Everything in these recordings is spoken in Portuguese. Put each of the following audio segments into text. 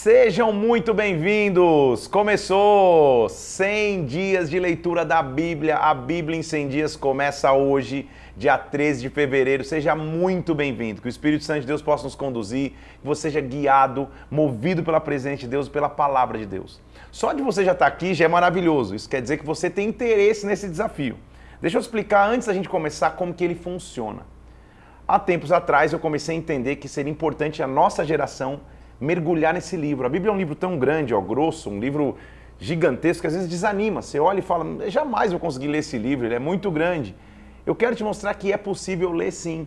Sejam muito bem-vindos! Começou 100 dias de leitura da Bíblia. A Bíblia em 100 dias começa hoje, dia 13 de fevereiro. Seja muito bem-vindo. Que o Espírito Santo de Deus possa nos conduzir, que você seja guiado, movido pela presença de Deus, pela palavra de Deus. Só de você já estar aqui já é maravilhoso. Isso quer dizer que você tem interesse nesse desafio. Deixa eu explicar antes da gente começar como que ele funciona. Há tempos atrás eu comecei a entender que seria importante a nossa geração mergulhar nesse livro. A Bíblia é um livro tão grande, ó, grosso, um livro gigantesco que às vezes desanima. Você olha e fala, jamais vou conseguir ler esse livro, ele é muito grande. Eu quero te mostrar que é possível ler sim.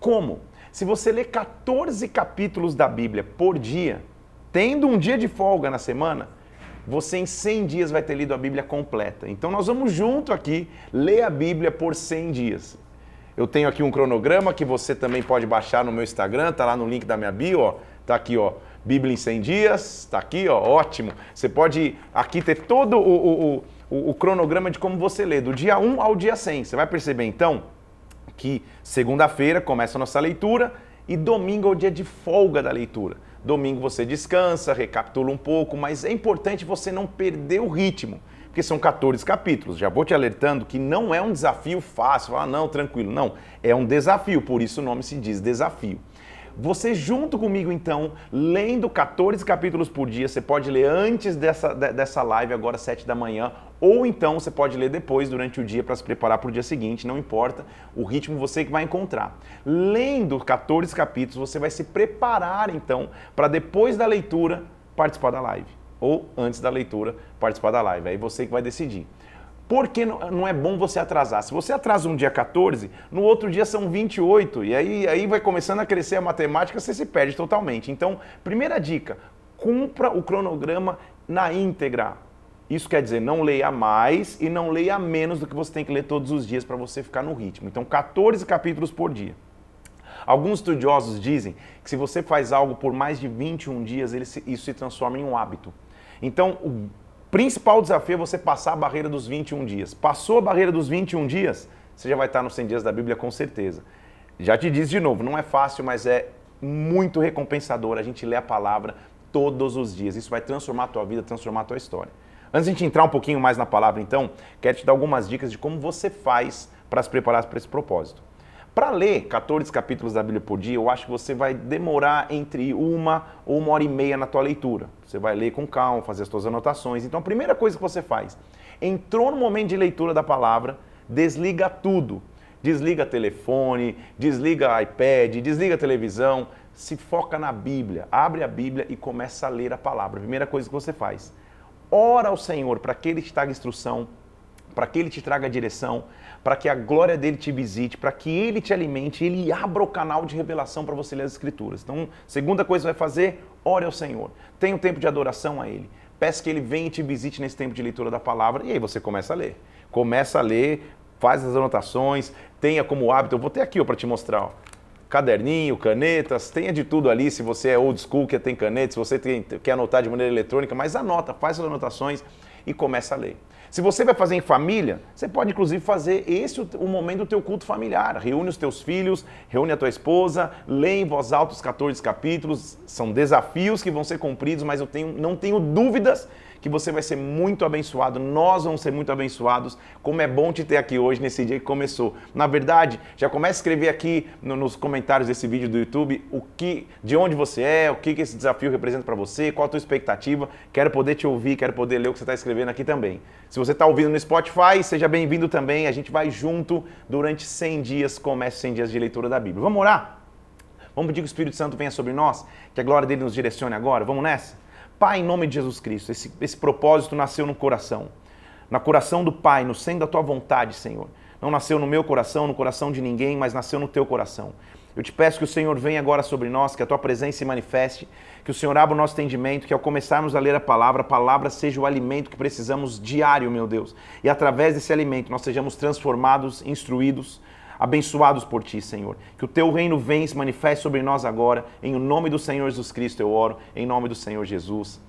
Como? Se você ler 14 capítulos da Bíblia por dia, tendo um dia de folga na semana, você em 100 dias vai ter lido a Bíblia completa. Então nós vamos junto aqui ler a Bíblia por 100 dias. Eu tenho aqui um cronograma que você também pode baixar no meu Instagram, tá lá no link da minha bio, ó. Tá aqui, ó. Bíblia em 100 dias, tá aqui, ó, ótimo. Você pode aqui ter todo o, o, o, o cronograma de como você lê, do dia 1 ao dia 100. Você vai perceber então que segunda-feira começa a nossa leitura e domingo é o dia de folga da leitura. Domingo você descansa, recapitula um pouco, mas é importante você não perder o ritmo porque são 14 capítulos. Já vou te alertando que não é um desafio fácil, ah, não, tranquilo. Não, é um desafio, por isso o nome se diz desafio. Você junto comigo, então, lendo 14 capítulos por dia, você pode ler antes dessa, dessa live, agora 7 da manhã, ou então você pode ler depois, durante o dia, para se preparar para o dia seguinte, não importa, o ritmo você que vai encontrar. Lendo 14 capítulos, você vai se preparar, então, para depois da leitura participar da live ou antes da leitura participar da live. Aí você que vai decidir. Por que não é bom você atrasar? Se você atrasa um dia 14, no outro dia são 28, e aí, aí vai começando a crescer a matemática, você se perde totalmente. Então, primeira dica, cumpra o cronograma na íntegra. Isso quer dizer, não leia mais e não leia menos do que você tem que ler todos os dias para você ficar no ritmo. Então, 14 capítulos por dia. Alguns estudiosos dizem que se você faz algo por mais de 21 dias, isso se transforma em um hábito. Então, o principal desafio é você passar a barreira dos 21 dias. Passou a barreira dos 21 dias, você já vai estar nos 100 dias da Bíblia com certeza. Já te disse de novo, não é fácil, mas é muito recompensador a gente ler a palavra todos os dias. Isso vai transformar a tua vida, transformar a tua história. Antes de a gente entrar um pouquinho mais na palavra, então, quero te dar algumas dicas de como você faz para se preparar para esse propósito. Para ler 14 capítulos da Bíblia por dia, eu acho que você vai demorar entre uma ou uma hora e meia na tua leitura. Você vai ler com calma, fazer as suas anotações. Então, a primeira coisa que você faz, entrou no momento de leitura da palavra, desliga tudo. Desliga telefone, desliga iPad, desliga televisão, se foca na Bíblia. Abre a Bíblia e começa a ler a palavra. Primeira coisa que você faz. Ora ao Senhor para que Ele te traga instrução, para que Ele te traga direção, para que a glória dele te visite, para que ele te alimente, ele abra o canal de revelação para você ler as escrituras. Então, segunda coisa que vai fazer, ore ao Senhor. Tenha um tempo de adoração a ele. Peça que ele venha e te visite nesse tempo de leitura da palavra e aí você começa a ler. Começa a ler, faz as anotações, tenha como hábito, eu vou ter aqui para te mostrar, ó, caderninho, canetas, tenha de tudo ali. Se você é old school, que tem caneta, se você tem, quer anotar de maneira eletrônica, mas anota, faz as anotações e começa a ler. Se você vai fazer em família, você pode inclusive fazer esse o, momento do teu culto familiar. Reúne os teus filhos, reúne a tua esposa, lê em voz alta os 14 capítulos. São desafios que vão ser cumpridos, mas eu tenho, não tenho dúvidas que você vai ser muito abençoado, nós vamos ser muito abençoados. Como é bom te ter aqui hoje, nesse dia que começou. Na verdade, já comece a escrever aqui no, nos comentários desse vídeo do YouTube o que, de onde você é, o que, que esse desafio representa para você, qual a tua expectativa. Quero poder te ouvir, quero poder ler o que você está escrevendo aqui também. Se você está ouvindo no Spotify, seja bem-vindo também. A gente vai junto durante 100 dias, comece 100 dias de leitura da Bíblia. Vamos orar? Vamos pedir que o Espírito Santo venha sobre nós, que a glória dele nos direcione agora. Vamos nessa? Pai, em nome de Jesus Cristo, esse, esse propósito nasceu no coração. Na coração do Pai, no centro da tua vontade, Senhor. Não nasceu no meu coração, no coração de ninguém, mas nasceu no teu coração. Eu te peço que o Senhor venha agora sobre nós, que a tua presença se manifeste, que o Senhor abra o nosso entendimento, que ao começarmos a ler a palavra, a palavra seja o alimento que precisamos diário, meu Deus. E através desse alimento nós sejamos transformados, instruídos, abençoados por ti, Senhor. Que o teu reino venha e se manifeste sobre nós agora. Em nome do Senhor Jesus Cristo eu oro. Em nome do Senhor Jesus.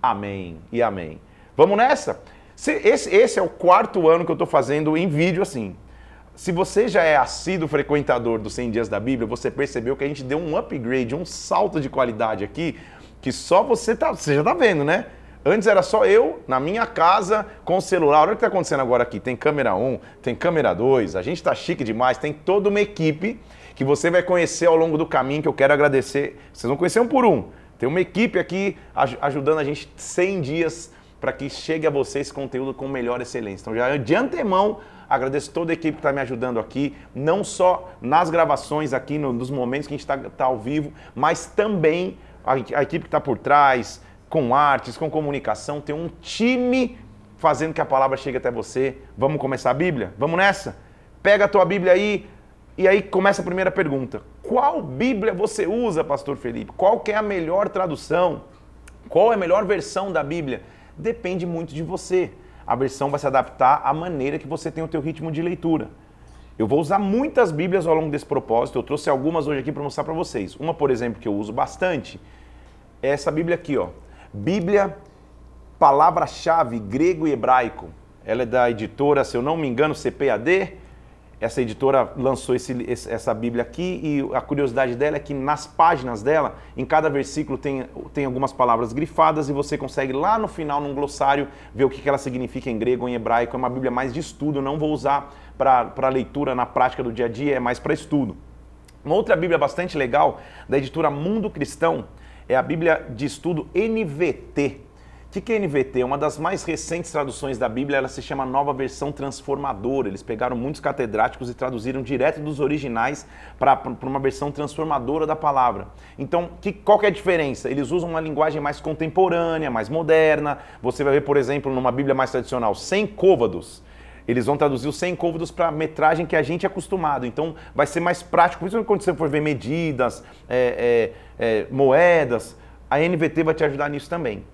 Amém e amém. Vamos nessa? Esse, esse é o quarto ano que eu estou fazendo em vídeo assim. Se você já é assíduo frequentador dos 100 dias da Bíblia, você percebeu que a gente deu um upgrade, um salto de qualidade aqui que só você tá, você já tá vendo, né? Antes era só eu, na minha casa, com o celular. Olha o que está acontecendo agora aqui. Tem câmera 1, tem câmera 2, a gente está chique demais, tem toda uma equipe que você vai conhecer ao longo do caminho, que eu quero agradecer. Vocês vão conhecer um por um. Tem uma equipe aqui ajudando a gente 100 dias para que chegue a você esse conteúdo com melhor excelência. Então, já de antemão, agradeço toda a equipe que está me ajudando aqui, não só nas gravações aqui, no, nos momentos que a gente está tá ao vivo, mas também a, a equipe que está por trás, com artes, com comunicação, tem um time fazendo que a palavra chegue até você. Vamos começar a Bíblia? Vamos nessa? Pega a tua Bíblia aí e aí começa a primeira pergunta. Qual Bíblia você usa, pastor Felipe? Qual é a melhor tradução? Qual é a melhor versão da Bíblia? Depende muito de você. A versão vai se adaptar à maneira que você tem o teu ritmo de leitura. Eu vou usar muitas Bíblias ao longo desse propósito. Eu trouxe algumas hoje aqui para mostrar para vocês. Uma, por exemplo, que eu uso bastante é essa Bíblia aqui, ó. Bíblia, palavra-chave grego e hebraico. Ela é da editora, se eu não me engano, CPAD. Essa editora lançou esse, essa Bíblia aqui e a curiosidade dela é que nas páginas dela, em cada versículo tem, tem algumas palavras grifadas e você consegue lá no final, num glossário, ver o que ela significa em grego ou em hebraico. É uma Bíblia mais de estudo, não vou usar para leitura na prática do dia a dia, é mais para estudo. Uma outra Bíblia bastante legal, da editora Mundo Cristão, é a Bíblia de Estudo NVT. O que é NVT? Uma das mais recentes traduções da Bíblia, ela se chama Nova Versão Transformadora. Eles pegaram muitos catedráticos e traduziram direto dos originais para uma versão transformadora da palavra. Então, que, qual que é a diferença? Eles usam uma linguagem mais contemporânea, mais moderna. Você vai ver, por exemplo, numa Bíblia mais tradicional, sem côvados eles vão traduzir os 100 côvados para a metragem que a gente é acostumado. Então vai ser mais prático, principalmente quando você for ver medidas, é, é, é, moedas, a NVT vai te ajudar nisso também.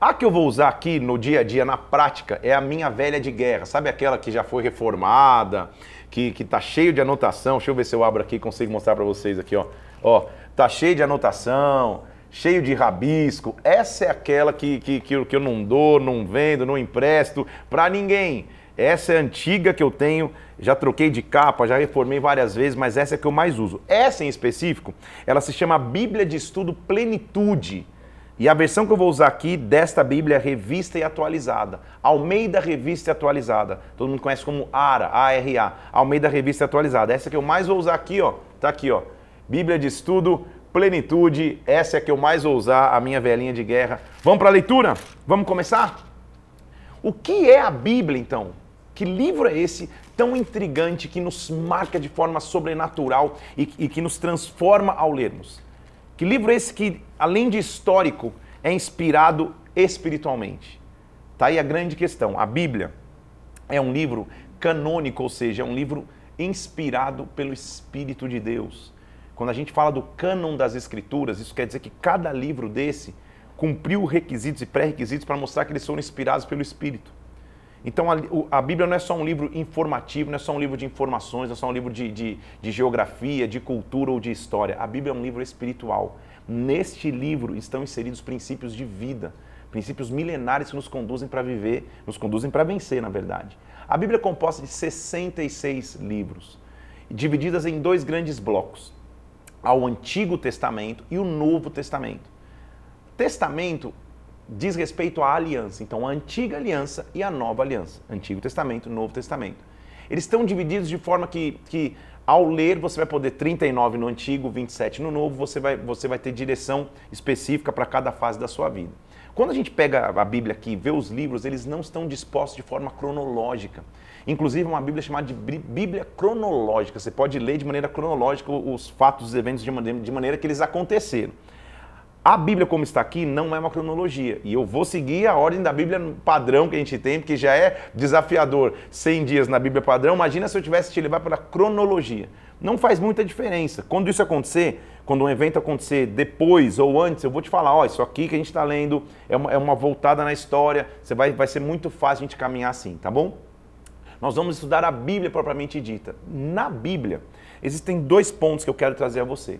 A que eu vou usar aqui no dia a dia, na prática, é a minha velha de guerra. Sabe aquela que já foi reformada, que, que tá cheio de anotação? Deixa eu ver se eu abro aqui e consigo mostrar para vocês aqui, ó. Ó, tá cheio de anotação, cheio de rabisco. Essa é aquela que, que, que, eu não dou, não vendo, não empresto para ninguém. Essa é antiga que eu tenho, já troquei de capa, já reformei várias vezes, mas essa é a que eu mais uso. Essa em específico, ela se chama Bíblia de Estudo Plenitude. E a versão que eu vou usar aqui desta Bíblia é revista e atualizada. Almeida Revista e Atualizada. Todo mundo conhece como ARA, A-R-A. Almeida Revista e Atualizada. Essa que eu mais vou usar aqui, ó. Tá aqui, ó. Bíblia de Estudo Plenitude. Essa é a que eu mais vou usar, a minha velhinha de guerra. Vamos para a leitura? Vamos começar? O que é a Bíblia, então? Que livro é esse tão intrigante que nos marca de forma sobrenatural e, e que nos transforma ao lermos? Que livro é esse que, além de histórico, é inspirado espiritualmente? Tá aí a grande questão. A Bíblia é um livro canônico, ou seja, é um livro inspirado pelo Espírito de Deus. Quando a gente fala do cânon das Escrituras, isso quer dizer que cada livro desse cumpriu requisitos e pré-requisitos para mostrar que eles foram inspirados pelo Espírito. Então a, a, Bíblia não é só um livro informativo, não é só um livro de informações, não é só um livro de, de, de geografia, de cultura ou de história. A Bíblia é um livro espiritual. Neste livro estão inseridos princípios de vida, princípios milenares que nos conduzem para viver, nos conduzem para vencer, na verdade. A Bíblia é composta de 66 livros, divididas em dois grandes blocos: ao Antigo Testamento e o Novo Testamento. Testamento diz respeito à aliança. Então, a antiga aliança e a nova aliança. Antigo Testamento, Novo Testamento. Eles estão divididos de forma que, que ao ler, você vai poder 39 no antigo, 27 no novo, você vai, você vai ter direção específica para cada fase da sua vida. Quando a gente pega a Bíblia aqui e vê os livros, eles não estão dispostos de forma cronológica. Inclusive, uma Bíblia chamada de Bíblia cronológica. Você pode ler de maneira cronológica os fatos, os eventos de maneira que eles aconteceram. A Bíblia, como está aqui, não é uma cronologia. E eu vou seguir a ordem da Bíblia padrão que a gente tem, porque já é desafiador 100 dias na Bíblia padrão. Imagina se eu tivesse te levar pela cronologia. Não faz muita diferença. Quando isso acontecer, quando um evento acontecer depois ou antes, eu vou te falar: ó, isso aqui que a gente está lendo é uma, é uma voltada na história. Você vai, vai ser muito fácil a gente caminhar assim, tá bom? Nós vamos estudar a Bíblia propriamente dita. Na Bíblia, existem dois pontos que eu quero trazer a você.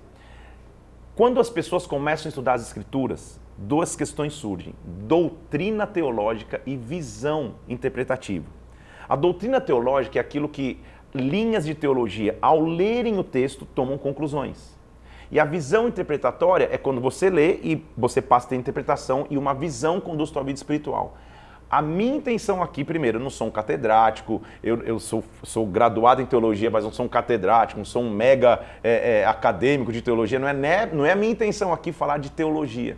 Quando as pessoas começam a estudar as Escrituras, duas questões surgem: doutrina teológica e visão interpretativa. A doutrina teológica é aquilo que linhas de teologia, ao lerem o texto, tomam conclusões. E a visão interpretatória é quando você lê e você passa a ter interpretação e uma visão conduz tua vida espiritual. A minha intenção aqui, primeiro, eu não sou um catedrático, eu, eu sou, sou, graduado em teologia, mas não sou um catedrático, não sou um mega é, é, acadêmico de teologia. Não é, né, não é a minha intenção aqui falar de teologia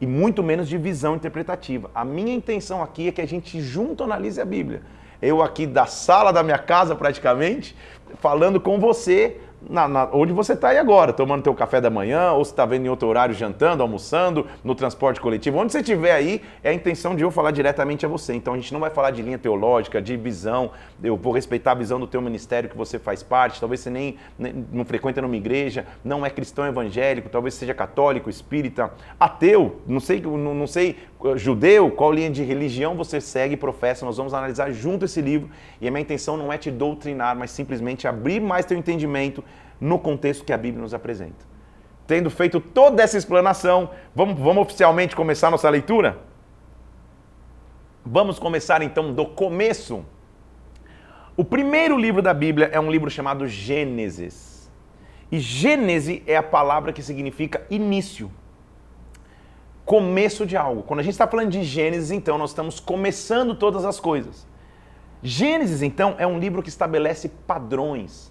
e muito menos de visão interpretativa. A minha intenção aqui é que a gente junto analise a Bíblia. Eu aqui da sala da minha casa, praticamente, falando com você na, na, onde você está aí agora, tomando teu café da manhã, ou se está vendo em outro horário, jantando, almoçando, no transporte coletivo, onde você estiver aí, é a intenção de eu falar diretamente a você. Então a gente não vai falar de linha teológica, de visão, eu vou respeitar a visão do teu ministério que você faz parte, talvez você nem, nem não frequenta numa igreja, não é cristão evangélico, talvez seja católico, espírita, ateu, não sei, não, não sei, judeu, qual linha de religião você segue e professa, nós vamos analisar junto esse livro, e a minha intenção não é te doutrinar, mas simplesmente abrir mais teu entendimento no contexto que a Bíblia nos apresenta. Tendo feito toda essa explanação, vamos, vamos oficialmente começar nossa leitura? Vamos começar então do começo. O primeiro livro da Bíblia é um livro chamado Gênesis. E Gênese é a palavra que significa início. Começo de algo. Quando a gente está falando de Gênesis, então, nós estamos começando todas as coisas. Gênesis, então, é um livro que estabelece padrões.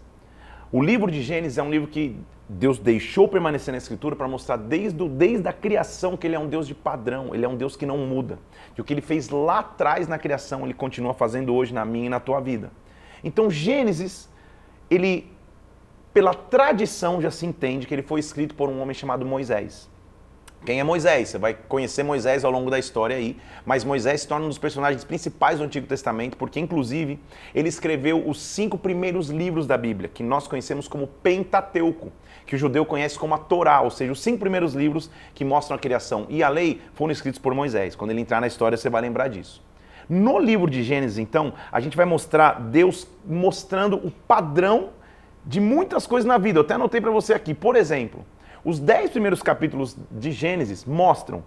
O livro de Gênesis é um livro que Deus deixou permanecer na Escritura para mostrar desde, desde a criação que Ele é um Deus de padrão, Ele é um Deus que não muda. Que o que Ele fez lá atrás na criação, Ele continua fazendo hoje na minha e na tua vida. Então, Gênesis, ele, pela tradição, já se entende que ele foi escrito por um homem chamado Moisés. Quem é Moisés? Você vai conhecer Moisés ao longo da história aí, mas Moisés se torna um dos personagens principais do Antigo Testamento, porque inclusive ele escreveu os cinco primeiros livros da Bíblia, que nós conhecemos como Pentateuco, que o judeu conhece como a Torá, ou seja, os cinco primeiros livros que mostram a criação e a lei foram escritos por Moisés. Quando ele entrar na história, você vai lembrar disso. No livro de Gênesis, então, a gente vai mostrar Deus mostrando o padrão de muitas coisas na vida. Eu até anotei para você aqui. Por exemplo, os dez primeiros capítulos de Gênesis mostram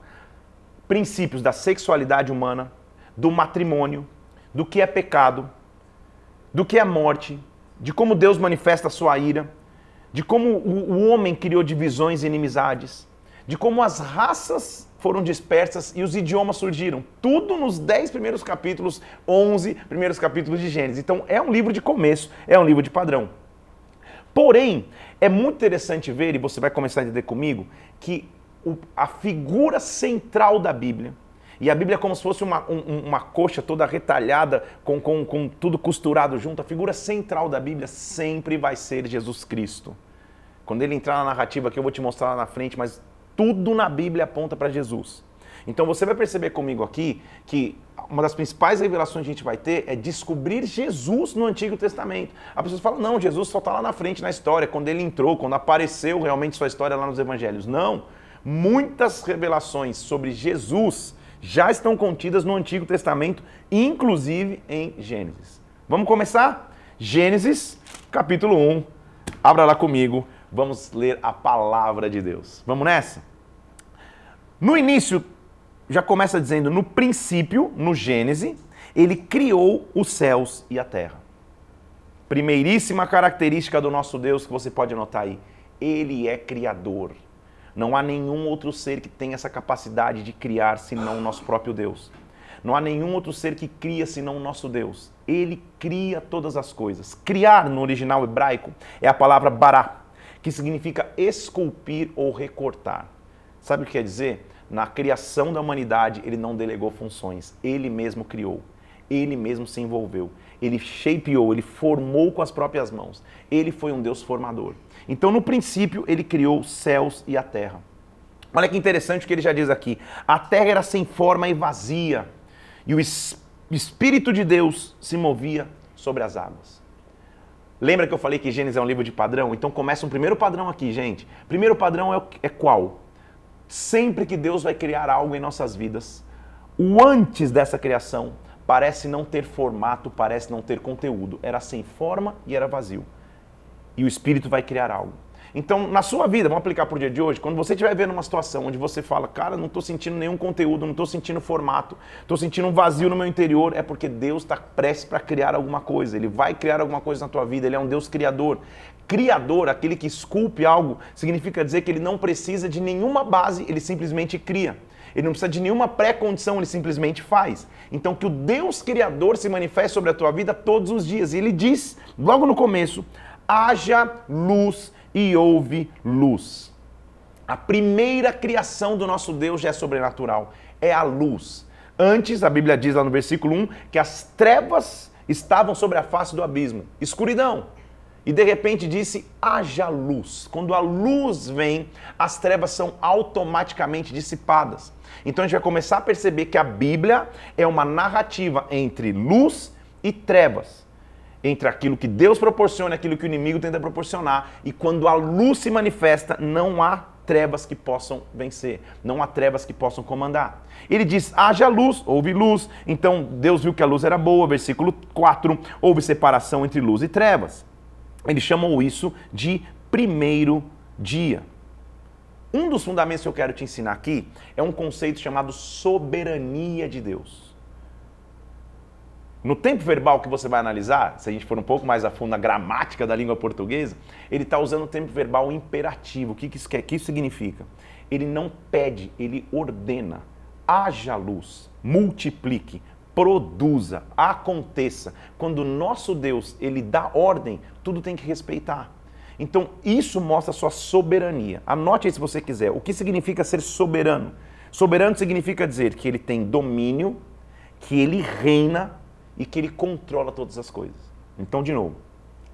princípios da sexualidade humana, do matrimônio, do que é pecado, do que é morte, de como Deus manifesta a sua ira, de como o homem criou divisões e inimizades, de como as raças foram dispersas e os idiomas surgiram. Tudo nos dez primeiros capítulos, onze primeiros capítulos de Gênesis. Então é um livro de começo, é um livro de padrão. Porém, é muito interessante ver, e você vai começar a entender comigo, que o, a figura central da Bíblia, e a Bíblia é como se fosse uma, um, uma coxa toda retalhada, com, com, com tudo costurado junto, a figura central da Bíblia sempre vai ser Jesus Cristo. Quando ele entrar na narrativa que eu vou te mostrar lá na frente, mas tudo na Bíblia aponta para Jesus. Então você vai perceber comigo aqui que uma das principais revelações que a gente vai ter é descobrir Jesus no Antigo Testamento. A pessoa fala, não, Jesus só está lá na frente na história, quando ele entrou, quando apareceu realmente sua história lá nos Evangelhos. Não. Muitas revelações sobre Jesus já estão contidas no Antigo Testamento, inclusive em Gênesis. Vamos começar? Gênesis, capítulo 1. Abra lá comigo, vamos ler a palavra de Deus. Vamos nessa? No início já começa dizendo: no princípio, no Gênesis, ele criou os céus e a terra. Primeiríssima característica do nosso Deus que você pode notar aí: ele é criador. Não há nenhum outro ser que tenha essa capacidade de criar senão o nosso próprio Deus. Não há nenhum outro ser que cria senão o nosso Deus. Ele cria todas as coisas. Criar no original hebraico é a palavra bará, que significa esculpir ou recortar. Sabe o que quer dizer? Na criação da humanidade, ele não delegou funções, ele mesmo criou, ele mesmo se envolveu, ele shapeou, ele formou com as próprias mãos. Ele foi um Deus formador. Então, no princípio, ele criou os céus e a terra. Olha que interessante o que ele já diz aqui. A terra era sem forma e vazia, e o Espírito de Deus se movia sobre as águas. Lembra que eu falei que Gênesis é um livro de padrão? Então começa um primeiro padrão aqui, gente. Primeiro padrão é, é qual? Sempre que Deus vai criar algo em nossas vidas, o antes dessa criação parece não ter formato, parece não ter conteúdo. Era sem forma e era vazio. E o Espírito vai criar algo. Então, na sua vida, vamos aplicar para o dia de hoje, quando você estiver vendo uma situação onde você fala, cara, não estou sentindo nenhum conteúdo, não estou sentindo formato, estou sentindo um vazio no meu interior, é porque Deus está prestes para criar alguma coisa. Ele vai criar alguma coisa na tua vida, Ele é um Deus criador. Criador, aquele que esculpe algo, significa dizer que ele não precisa de nenhuma base, ele simplesmente cria. Ele não precisa de nenhuma pré-condição, ele simplesmente faz. Então, que o Deus Criador se manifeste sobre a tua vida todos os dias. E ele diz, logo no começo, haja luz e houve luz. A primeira criação do nosso Deus já é sobrenatural, é a luz. Antes, a Bíblia diz lá no versículo 1 que as trevas estavam sobre a face do abismo, escuridão. E de repente disse: haja luz. Quando a luz vem, as trevas são automaticamente dissipadas. Então a gente vai começar a perceber que a Bíblia é uma narrativa entre luz e trevas entre aquilo que Deus proporciona e aquilo que o inimigo tenta proporcionar. E quando a luz se manifesta, não há trevas que possam vencer, não há trevas que possam comandar. Ele diz: haja luz, houve luz. Então Deus viu que a luz era boa, versículo 4, houve separação entre luz e trevas. Ele chamou isso de primeiro dia. Um dos fundamentos que eu quero te ensinar aqui é um conceito chamado soberania de Deus. No tempo verbal que você vai analisar, se a gente for um pouco mais a fundo na gramática da língua portuguesa, ele está usando o tempo verbal imperativo. O que, isso quer? Que isso significa? Ele não pede, ele ordena. Haja luz, multiplique, produza, aconteça. Quando o nosso Deus ele dá ordem, tudo tem que respeitar. Então isso mostra a sua soberania. Anote aí se você quiser. O que significa ser soberano? Soberano significa dizer que ele tem domínio, que ele reina e que ele controla todas as coisas. Então, de novo,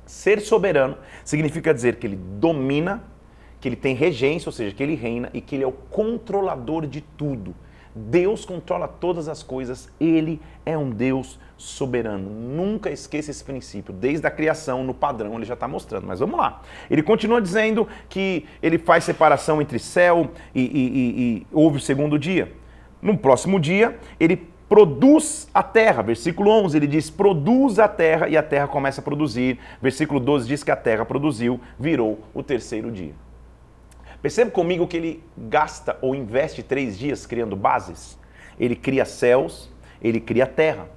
ser soberano significa dizer que ele domina, que ele tem regência, ou seja, que ele reina e que ele é o controlador de tudo. Deus controla todas as coisas, ele é um Deus soberano. Nunca esqueça esse princípio. Desde a criação, no padrão, ele já está mostrando. Mas vamos lá. Ele continua dizendo que ele faz separação entre céu e, e, e, e houve o segundo dia. No próximo dia, ele produz a terra. Versículo 11 ele diz: produz a terra e a terra começa a produzir. Versículo 12 diz que a terra produziu, virou o terceiro dia. Percebe comigo que ele gasta ou investe três dias criando bases? Ele cria céus, ele cria terra.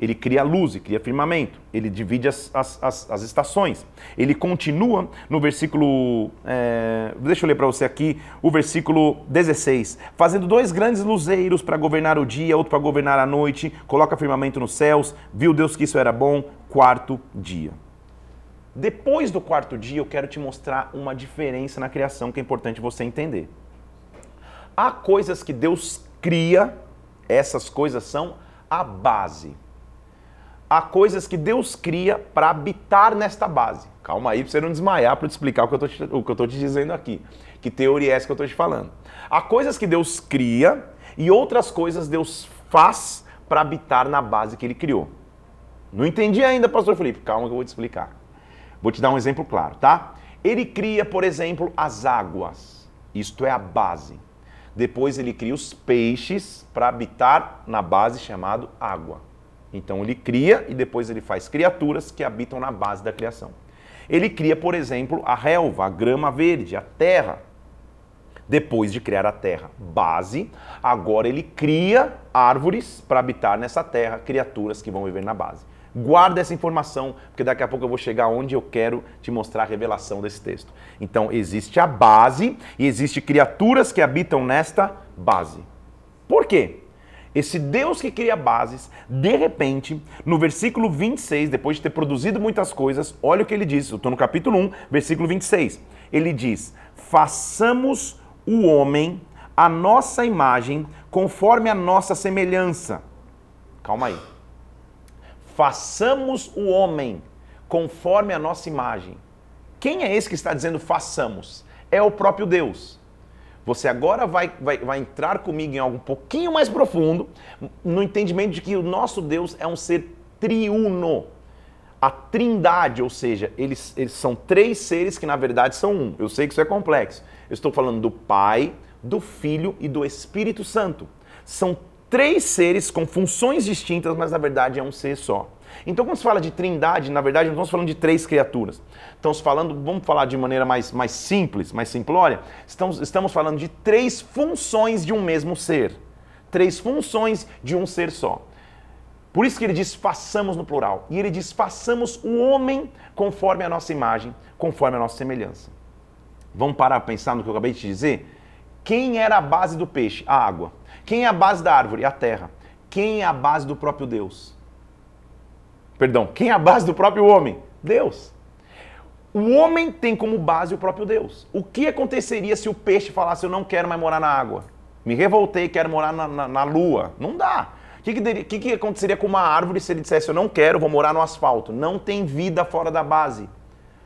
Ele cria luz e cria firmamento. Ele divide as, as, as, as estações. Ele continua no versículo. É, deixa eu ler para você aqui o versículo 16. Fazendo dois grandes luzeiros para governar o dia, outro para governar a noite. Coloca firmamento nos céus. Viu Deus que isso era bom. Quarto dia. Depois do quarto dia, eu quero te mostrar uma diferença na criação que é importante você entender. Há coisas que Deus cria, essas coisas são a base há coisas que Deus cria para habitar nesta base. Calma aí, para você não desmaiar para te explicar o que eu estou te, te dizendo aqui. Que teoria é essa que eu estou te falando? Há coisas que Deus cria e outras coisas Deus faz para habitar na base que ele criou. Não entendi ainda, pastor Felipe. Calma que eu vou te explicar. Vou te dar um exemplo claro, tá? Ele cria, por exemplo, as águas. Isto é a base. Depois ele cria os peixes para habitar na base chamado água. Então ele cria e depois ele faz criaturas que habitam na base da criação. Ele cria, por exemplo, a relva, a grama verde, a terra. Depois de criar a terra base, agora ele cria árvores para habitar nessa terra, criaturas que vão viver na base. Guarda essa informação, porque daqui a pouco eu vou chegar onde eu quero te mostrar a revelação desse texto. Então, existe a base e existe criaturas que habitam nesta base. Por quê? Esse Deus que cria bases, de repente, no versículo 26, depois de ter produzido muitas coisas, olha o que ele diz. Eu estou no capítulo 1, versículo 26. Ele diz: Façamos o homem a nossa imagem, conforme a nossa semelhança. Calma aí. Façamos o homem conforme a nossa imagem. Quem é esse que está dizendo façamos? É o próprio Deus. Você agora vai, vai, vai entrar comigo em algo um pouquinho mais profundo, no entendimento de que o nosso Deus é um ser triuno. A trindade, ou seja, eles, eles são três seres que na verdade são um. Eu sei que isso é complexo. Eu estou falando do Pai, do Filho e do Espírito Santo. São três seres com funções distintas, mas na verdade é um ser só. Então, quando se fala de trindade, na verdade, não estamos falando de três criaturas. Estamos falando, vamos falar de maneira mais, mais simples, mais simplória, estamos, estamos falando de três funções de um mesmo ser. Três funções de um ser só. Por isso que ele diz façamos no plural. E ele diz façamos o homem conforme a nossa imagem, conforme a nossa semelhança. Vamos parar para pensar no que eu acabei de te dizer? Quem era a base do peixe? A água. Quem é a base da árvore? A terra. Quem é a base do próprio Deus? Perdão, quem é a base do próprio homem? Deus. O homem tem como base o próprio Deus. O que aconteceria se o peixe falasse eu não quero mais morar na água? Me revoltei, quero morar na, na, na lua. Não dá. O que, que, que, que aconteceria com uma árvore se ele dissesse eu não quero, vou morar no asfalto? Não tem vida fora da base.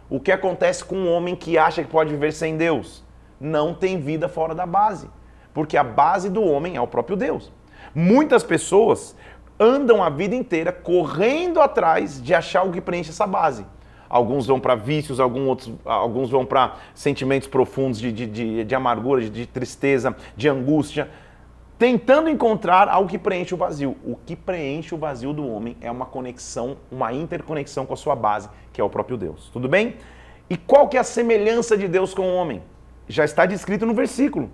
O que acontece com um homem que acha que pode viver sem Deus? Não tem vida fora da base. Porque a base do homem é o próprio Deus. Muitas pessoas andam a vida inteira correndo atrás de achar o que preenche essa base. Alguns vão para vícios, alguns, outros, alguns vão para sentimentos profundos de, de, de, de amargura, de, de tristeza, de angústia, tentando encontrar algo que preenche o vazio. O que preenche o vazio do homem é uma conexão, uma interconexão com a sua base, que é o próprio Deus. Tudo bem? E qual que é a semelhança de Deus com o homem? Já está descrito no versículo.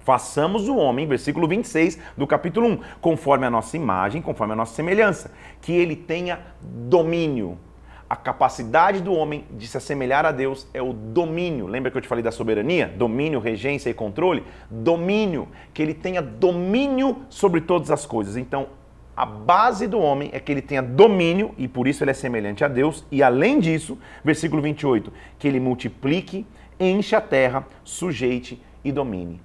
Façamos o homem, versículo 26 do capítulo 1, conforme a nossa imagem, conforme a nossa semelhança, que ele tenha domínio. A capacidade do homem de se assemelhar a Deus é o domínio. Lembra que eu te falei da soberania? Domínio, regência e controle? Domínio. Que ele tenha domínio sobre todas as coisas. Então, a base do homem é que ele tenha domínio e por isso ele é semelhante a Deus. E além disso, versículo 28, que ele multiplique, enche a terra, sujeite e domine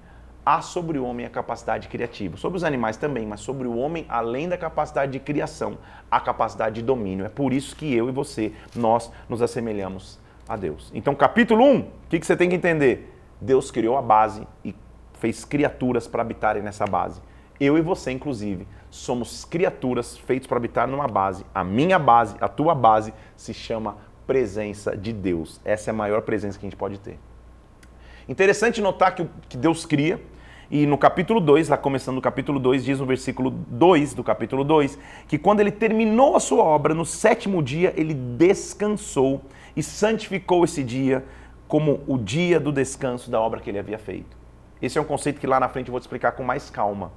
há sobre o homem a capacidade criativa. Sobre os animais também, mas sobre o homem, além da capacidade de criação, a capacidade de domínio. É por isso que eu e você, nós nos assemelhamos a Deus. Então, capítulo 1, o que, que você tem que entender? Deus criou a base e fez criaturas para habitarem nessa base. Eu e você, inclusive, somos criaturas feitas para habitar numa base. A minha base, a tua base, se chama presença de Deus. Essa é a maior presença que a gente pode ter. Interessante notar que, que Deus cria, e no capítulo 2, lá começando no capítulo 2, diz no versículo 2 do capítulo 2, que quando ele terminou a sua obra, no sétimo dia, ele descansou e santificou esse dia como o dia do descanso da obra que ele havia feito. Esse é um conceito que lá na frente eu vou te explicar com mais calma.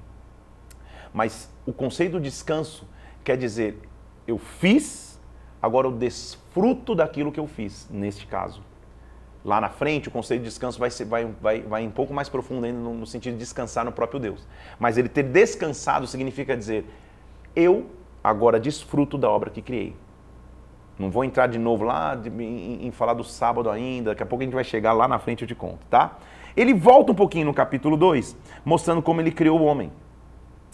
Mas o conceito do descanso quer dizer, eu fiz, agora eu desfruto daquilo que eu fiz, neste caso. Lá na frente, o conceito de descanso vai, ser, vai, vai, vai um pouco mais profundo ainda no, no sentido de descansar no próprio Deus. Mas ele ter descansado significa dizer, eu agora desfruto da obra que criei. Não vou entrar de novo lá de, em, em, falar do sábado ainda, daqui a pouco a gente vai chegar lá na frente eu te conto, tá? Ele volta um pouquinho no capítulo 2, mostrando como ele criou o homem.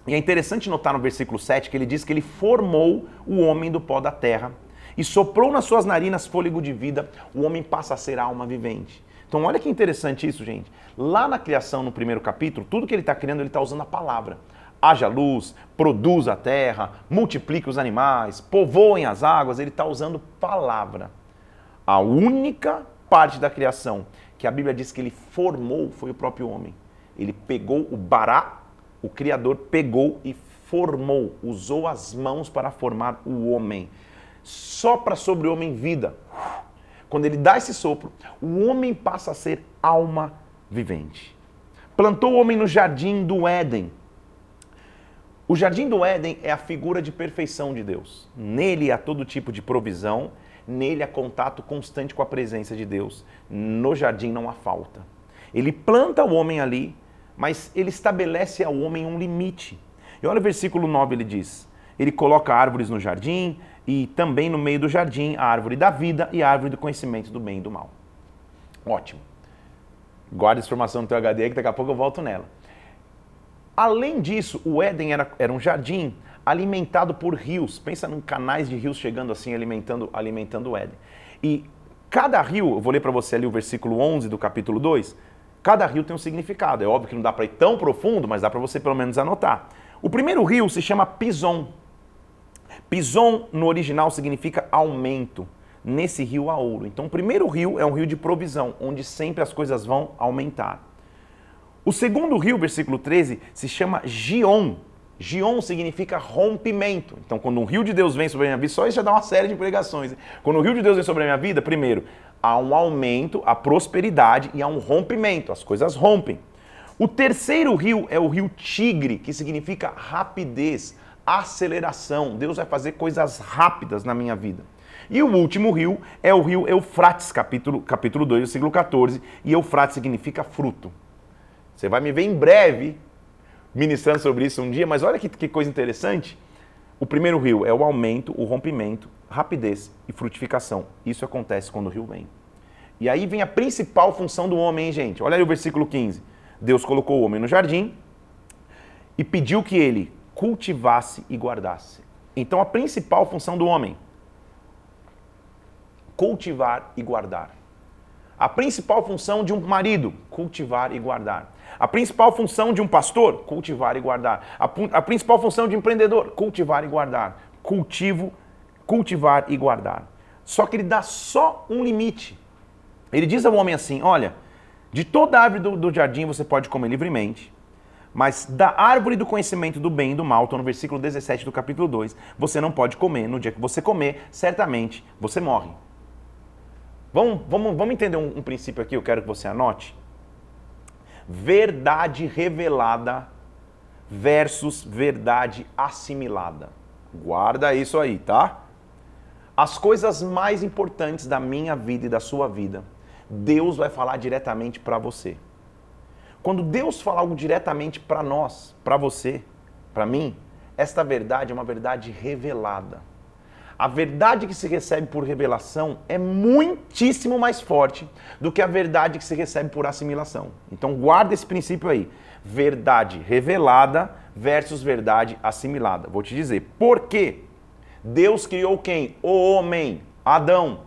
E é interessante notar no versículo 7 que ele diz que ele formou o homem do pó da terra e soprou nas suas narinas fôlego de vida, o homem passa a ser alma vivente. Então, olha que interessante isso, gente. Lá na criação, no primeiro capítulo, tudo que ele está criando, ele está usando a palavra. Haja luz, produza a terra, multiplique os animais, povoem as águas, ele está usando palavra. A única parte da criação que a Bíblia diz que ele formou foi o próprio homem. Ele pegou o bará, o Criador pegou e formou, usou as mãos para formar o homem sopra sobre o homem vida. Quando ele dá esse sopro, o homem passa a ser alma vivente. Plantou o homem no jardim do Éden. O jardim do Éden é a figura de perfeição de Deus. Nele há todo tipo de provisão, nele há contato constante com a presença de Deus. No jardim não há falta. Ele planta o homem ali, mas ele estabelece ao homem um limite. E olha o versículo 9, ele diz: Ele coloca árvores no jardim, e também no meio do jardim a árvore da vida e a árvore do conhecimento do bem e do mal. Ótimo. Guarda essa informação no teu HD que daqui a pouco eu volto nela. Além disso, o Éden era, era um jardim alimentado por rios. Pensa em canais de rios chegando assim, alimentando, alimentando o Éden. E cada rio, eu vou ler para você ali o versículo 11 do capítulo 2, cada rio tem um significado. É óbvio que não dá para ir tão profundo, mas dá para você pelo menos anotar. O primeiro rio se chama Pison. Pison no original significa aumento. Nesse rio há ouro. Então, o primeiro rio é um rio de provisão, onde sempre as coisas vão aumentar. O segundo rio, versículo 13, se chama Gion. Gion significa rompimento. Então, quando um rio de Deus vem sobre a minha vida, só isso já dá uma série de pregações. Quando o rio de Deus vem sobre a minha vida, primeiro, há um aumento, a prosperidade e há um rompimento. As coisas rompem. O terceiro rio é o rio Tigre, que significa rapidez, aceleração. Deus vai fazer coisas rápidas na minha vida. E o último rio é o rio Eufrates, capítulo, capítulo 2, versículo 14. E Eufrates significa fruto. Você vai me ver em breve ministrando sobre isso um dia, mas olha que, que coisa interessante. O primeiro rio é o aumento, o rompimento, rapidez e frutificação. Isso acontece quando o rio vem. E aí vem a principal função do homem, hein, gente? Olha aí o versículo 15. Deus colocou o homem no jardim e pediu que ele cultivasse e guardasse. Então a principal função do homem, cultivar e guardar. A principal função de um marido, cultivar e guardar. A principal função de um pastor, cultivar e guardar. A, a principal função de um empreendedor, cultivar e guardar. Cultivo, cultivar e guardar. Só que ele dá só um limite. Ele diz ao homem assim: olha, de toda árvore do, do jardim você pode comer livremente, mas da árvore do conhecimento do bem e do mal, estou no versículo 17 do capítulo 2, você não pode comer. No dia que você comer, certamente você morre. Vamos, vamos, vamos entender um, um princípio aqui, eu quero que você anote verdade revelada versus verdade assimilada. Guarda isso aí, tá? As coisas mais importantes da minha vida e da sua vida, Deus vai falar diretamente para você. Quando Deus fala algo diretamente para nós, para você, para mim, esta verdade é uma verdade revelada. A verdade que se recebe por revelação é muitíssimo mais forte do que a verdade que se recebe por assimilação. Então guarda esse princípio aí. Verdade revelada versus verdade assimilada. Vou te dizer. Por quê? Deus criou quem? O homem, Adão.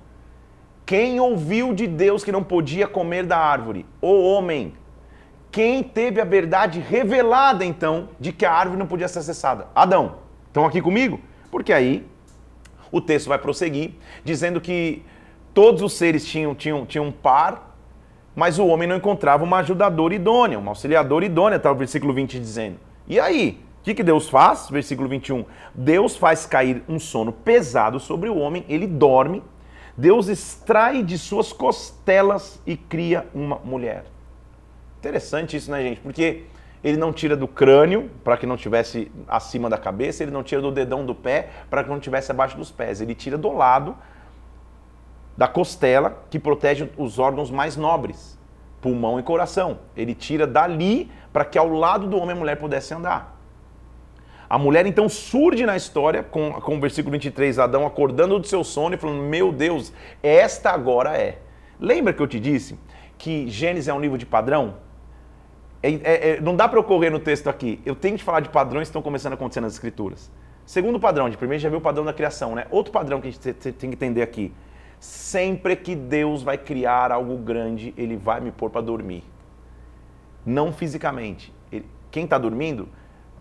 Quem ouviu de Deus que não podia comer da árvore? O homem. Quem teve a verdade revelada, então, de que a árvore não podia ser acessada? Adão. Estão aqui comigo? Porque aí o texto vai prosseguir dizendo que todos os seres tinham, tinham, tinham um par, mas o homem não encontrava uma ajudadora idônea, uma auxiliadora idônea, está o versículo 20 dizendo. E aí? O que, que Deus faz? Versículo 21. Deus faz cair um sono pesado sobre o homem, ele dorme. Deus extrai de suas costelas e cria uma mulher. Interessante isso, né, gente? Porque ele não tira do crânio para que não tivesse acima da cabeça, ele não tira do dedão do pé para que não tivesse abaixo dos pés, ele tira do lado da costela que protege os órgãos mais nobres, pulmão e coração. Ele tira dali para que ao lado do homem a mulher pudesse andar. A mulher então surge na história com, com o versículo 23, Adão acordando do seu sono e falando: Meu Deus, esta agora é. Lembra que eu te disse que Gênesis é um livro de padrão? É, é, é, não dá para ocorrer no texto aqui. Eu tenho que falar de padrões que estão começando a acontecer nas escrituras. Segundo padrão, de primeiro já viu o padrão da criação, né? Outro padrão que a gente tem que entender aqui. Sempre que Deus vai criar algo grande, Ele vai me pôr para dormir. Não fisicamente. Ele, quem está dormindo,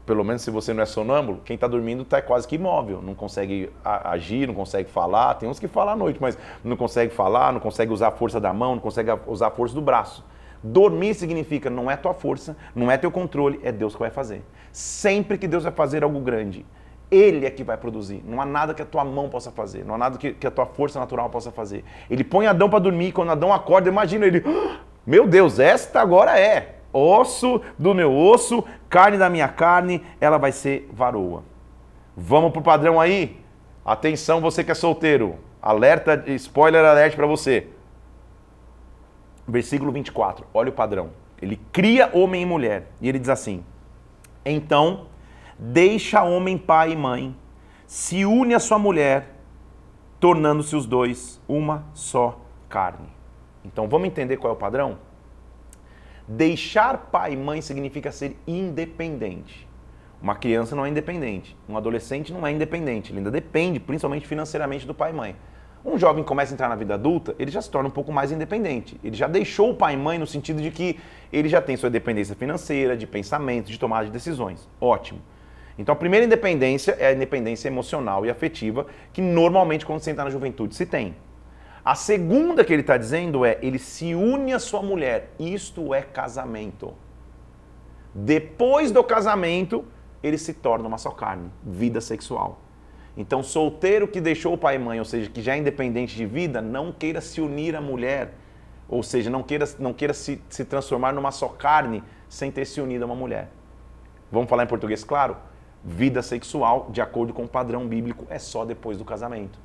pelo menos se você não é sonâmbulo, quem está dormindo está quase que imóvel, não consegue agir, não consegue falar. Tem uns que falam à noite, mas não consegue falar, não consegue usar a força da mão, não consegue usar a força do braço. Dormir significa não é tua força, não é teu controle, é Deus que vai fazer. Sempre que Deus vai fazer algo grande, Ele é que vai produzir. Não há nada que a tua mão possa fazer, não há nada que, que a tua força natural possa fazer. Ele põe Adão para dormir, quando Adão acorda, imagina ele, ah, meu Deus, esta agora é osso do meu osso, carne da minha carne, ela vai ser varoa. Vamos pro padrão aí? Atenção, você que é solteiro. Alerta, spoiler alert para você. Versículo 24, olha o padrão. Ele cria homem e mulher. E ele diz assim: Então, deixa homem pai e mãe, se une a sua mulher, tornando-se os dois uma só carne. Então, vamos entender qual é o padrão? Deixar pai e mãe significa ser independente. Uma criança não é independente, um adolescente não é independente, ele ainda depende, principalmente financeiramente, do pai e mãe. Um jovem começa a entrar na vida adulta, ele já se torna um pouco mais independente. Ele já deixou o pai e mãe no sentido de que ele já tem sua independência financeira, de pensamento, de tomada de decisões. Ótimo. Então a primeira independência é a independência emocional e afetiva, que normalmente quando você entra na juventude se tem. A segunda que ele está dizendo é ele se une à sua mulher. Isto é casamento. Depois do casamento, eles se tornam uma só carne, vida sexual. Então, solteiro que deixou o pai e mãe, ou seja, que já é independente de vida, não queira se unir à mulher, ou seja, não queira, não queira se, se transformar numa só carne sem ter se unido a uma mulher. Vamos falar em português claro? Vida sexual, de acordo com o padrão bíblico, é só depois do casamento.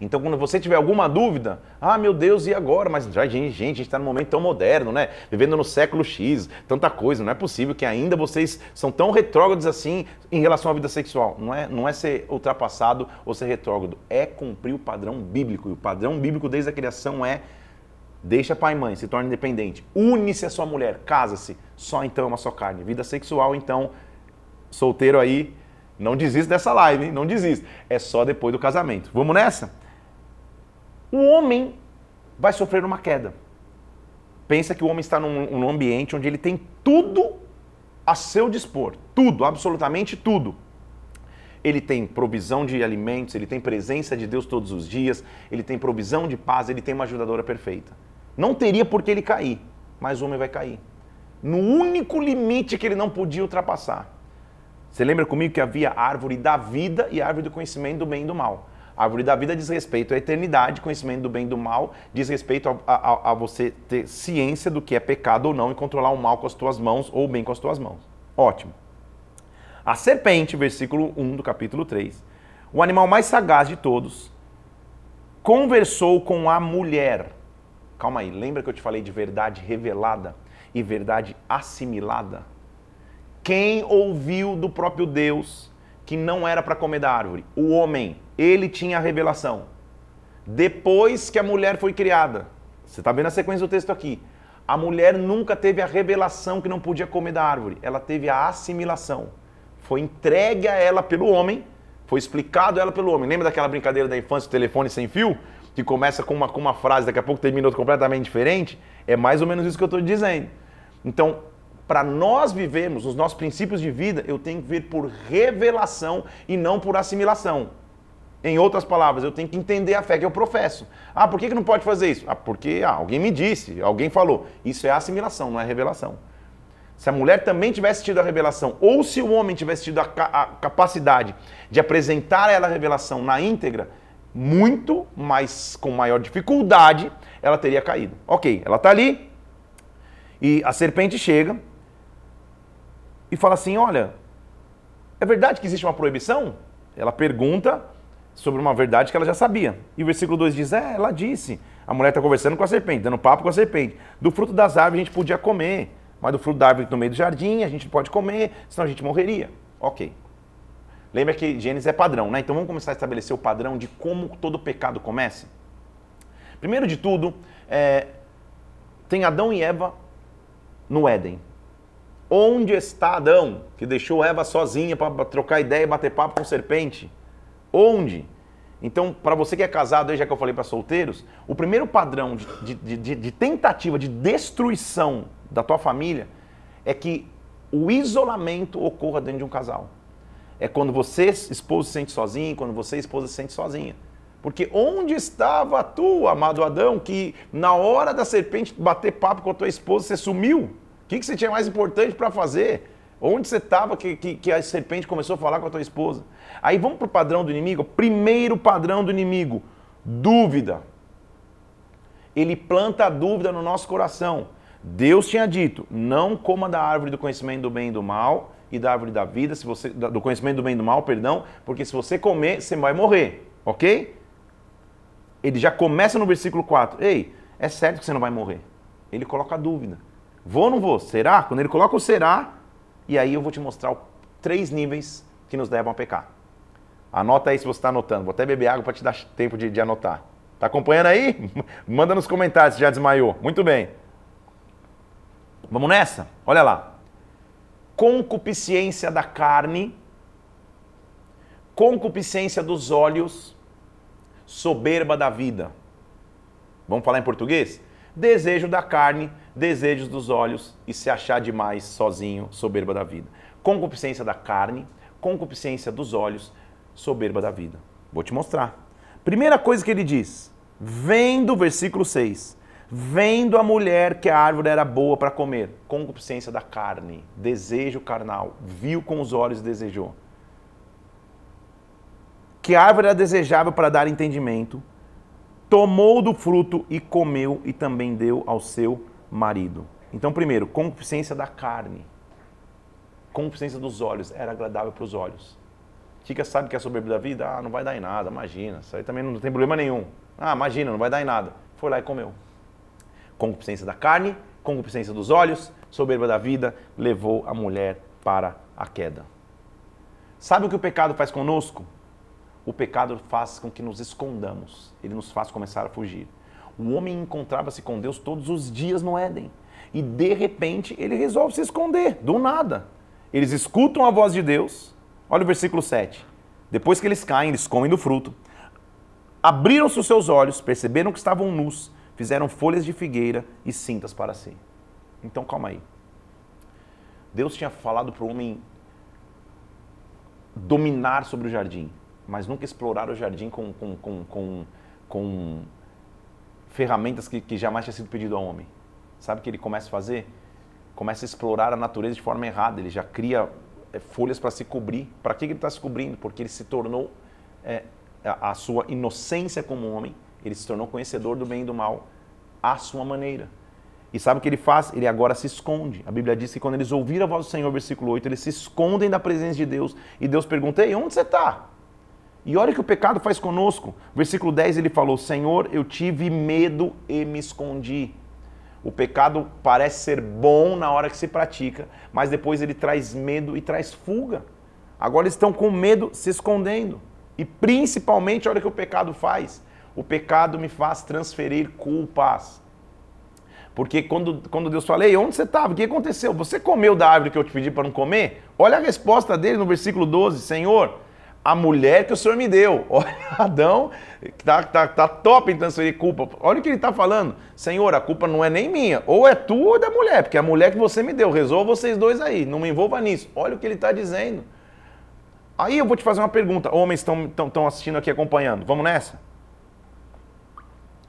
Então, quando você tiver alguma dúvida, ah, meu Deus, e agora? Mas, já, gente, a gente está num momento tão moderno, né? Vivendo no século X, tanta coisa. Não é possível que ainda vocês são tão retrógrados assim em relação à vida sexual. Não é, não é ser ultrapassado ou ser retrógrado, é cumprir o padrão bíblico. E o padrão bíblico desde a criação é deixa pai e mãe, se torna independente, une-se a sua mulher, casa-se, só então é uma só carne. Vida sexual, então, solteiro aí, não desista dessa live, hein? não desista. É só depois do casamento. Vamos nessa? O homem vai sofrer uma queda. Pensa que o homem está num, num ambiente onde ele tem tudo a seu dispor. Tudo, absolutamente tudo. Ele tem provisão de alimentos, ele tem presença de Deus todos os dias, ele tem provisão de paz, ele tem uma ajudadora perfeita. Não teria por que ele cair, mas o homem vai cair. No único limite que ele não podia ultrapassar. Você lembra comigo que havia a árvore da vida e a árvore do conhecimento do bem e do mal. A árvore da vida diz respeito à eternidade, conhecimento do bem e do mal, diz respeito a, a, a, você ter ciência do que é pecado ou não e controlar o mal com as tuas mãos ou o bem com as tuas mãos. Ótimo. A serpente, versículo 1 do capítulo 3, o animal mais sagaz de todos, conversou com a mulher. Calma aí, lembra que eu te falei de verdade revelada e verdade assimilada? Quem ouviu do próprio Deus que não era para comer da árvore? O homem ele tinha a revelação. Depois que a mulher foi criada, você está vendo a sequência do texto aqui. A mulher nunca teve a revelação que não podia comer da árvore, ela teve a assimilação. Foi entregue a ela pelo homem, foi explicado a ela pelo homem. Lembra daquela brincadeira da infância, o telefone sem fio? Que começa com uma, com uma frase, daqui a pouco termina outra completamente diferente? É mais ou menos isso que eu estou dizendo. Então, para nós vivermos os nossos princípios de vida, eu tenho que ver por revelação e não por assimilação. Em outras palavras, eu tenho que entender a fé que eu professo. Ah, por que, que não pode fazer isso? Ah, porque ah, alguém me disse, alguém falou. Isso é assimilação, não é revelação. Se a mulher também tivesse tido a revelação, ou se o homem tivesse tido a, a capacidade de apresentar a ela a revelação na íntegra, muito, mas com maior dificuldade, ela teria caído. Ok, ela está ali, e a serpente chega e fala assim: Olha, é verdade que existe uma proibição? Ela pergunta sobre uma verdade que ela já sabia. E o versículo 2 diz: É, ela disse. A mulher está conversando com a serpente, dando papo com a serpente. Do fruto das árvores a gente podia comer, mas do fruto da árvore no meio do jardim a gente não pode comer, senão a gente morreria. Ok. Lembra que Gênesis é padrão, né? Então vamos começar a estabelecer o padrão de como todo pecado começa? Primeiro de tudo, é, tem Adão e Eva no Éden. Onde está Adão, que deixou Eva sozinha para trocar ideia e bater papo com serpente? Onde? Então, para você que é casado, já que eu falei para solteiros, o primeiro padrão de, de, de, de, tentativa de destruição da tua família é que o isolamento ocorra dentro de um casal. É quando você, esposo, se sente sozinho, quando você, esposa, se sente sozinha. Porque onde estava tu, amado Adão, que na hora da serpente bater papo com a tua esposa, você sumiu? O que, que você tinha mais importante para fazer? Onde você estava que, que, que, a serpente começou a falar com a tua esposa? Aí vamos para o padrão do inimigo. Primeiro padrão do inimigo: dúvida. Ele planta a dúvida no nosso coração. Deus tinha dito: não coma da árvore do conhecimento do bem e do mal e da árvore da vida, se você, do conhecimento do bem e do mal, perdão, porque se você comer, você vai morrer, ok? Ele já começa no versículo 4. Ei, é certo que você não vai morrer. Ele coloca a dúvida. Vou ou não vou? Será? Quando ele coloca o será, e aí eu vou te mostrar três níveis que nos levam a pecar. Anota aí se você está anotando. Vou até beber água para te dar tempo de, de anotar. Está acompanhando aí? Manda nos comentários se já desmaiou. Muito bem. Vamos nessa? Olha lá. Concupiscência da carne, concupiscência dos olhos, soberba da vida. Vamos falar em português? Desejo da carne, desejos dos olhos e se achar demais sozinho, soberba da vida. Concupiscência da carne, concupiscência dos olhos, soberba da vida. Vou te mostrar. Primeira coisa que ele diz, vendo, versículo 6, Vendo a mulher que a árvore era boa para comer, concupiscência da carne, desejo carnal, viu com os olhos e desejou. Que a árvore era desejável para dar entendimento, tomou do fruto e comeu e também deu ao seu marido. Então, primeiro, concupiscência da carne, concupiscência dos olhos, era agradável para os olhos. Kika sabe que é soberbo da vida? Ah, não vai dar em nada, imagina. Isso aí também não tem problema nenhum. Ah, imagina, não vai dar em nada. Foi lá e comeu concupiscência da carne, concupiscência dos olhos, soberba da vida, levou a mulher para a queda. Sabe o que o pecado faz conosco? O pecado faz com que nos escondamos, ele nos faz começar a fugir. O homem encontrava-se com Deus todos os dias no Éden e de repente ele resolve se esconder, do nada. Eles escutam a voz de Deus, olha o versículo 7. Depois que eles caem, eles comem do fruto. Abriram-se os seus olhos, perceberam que estavam nus fizeram folhas de figueira e cintas para si. Então calma aí. Deus tinha falado para o homem dominar sobre o jardim, mas nunca explorar o jardim com, com, com, com, com ferramentas que, que jamais tinha sido pedido ao homem. Sabe o que ele começa a fazer? Começa a explorar a natureza de forma errada. Ele já cria é, folhas para se cobrir. Para que ele está se cobrindo? Porque ele se tornou é, a, a sua inocência como homem ele se tornou conhecedor do bem e do mal à sua maneira. E sabe o que ele faz? Ele agora se esconde. A Bíblia diz que quando eles ouviram a voz do Senhor, versículo 8, eles se escondem da presença de Deus. E Deus pergunta: Ei, onde você está? E olha o que o pecado faz conosco. Versículo 10 ele falou: Senhor, eu tive medo e me escondi. O pecado parece ser bom na hora que se pratica, mas depois ele traz medo e traz fuga. Agora eles estão com medo se escondendo. E principalmente, olha o que o pecado faz o pecado me faz transferir culpas. Porque quando, quando Deus fala, ei, onde você estava? O que aconteceu? Você comeu da árvore que eu te pedi para não comer? Olha a resposta dele no versículo 12: Senhor, a mulher que o Senhor me deu. Olha, Adão tá, tá, tá top em transferir culpa. Olha o que ele está falando. Senhor, a culpa não é nem minha. Ou é tua ou é da mulher, porque é a mulher que você me deu. Resolva vocês dois aí. Não me envolva nisso. Olha o que ele está dizendo. Aí eu vou te fazer uma pergunta. Homens estão assistindo aqui, acompanhando. Vamos nessa?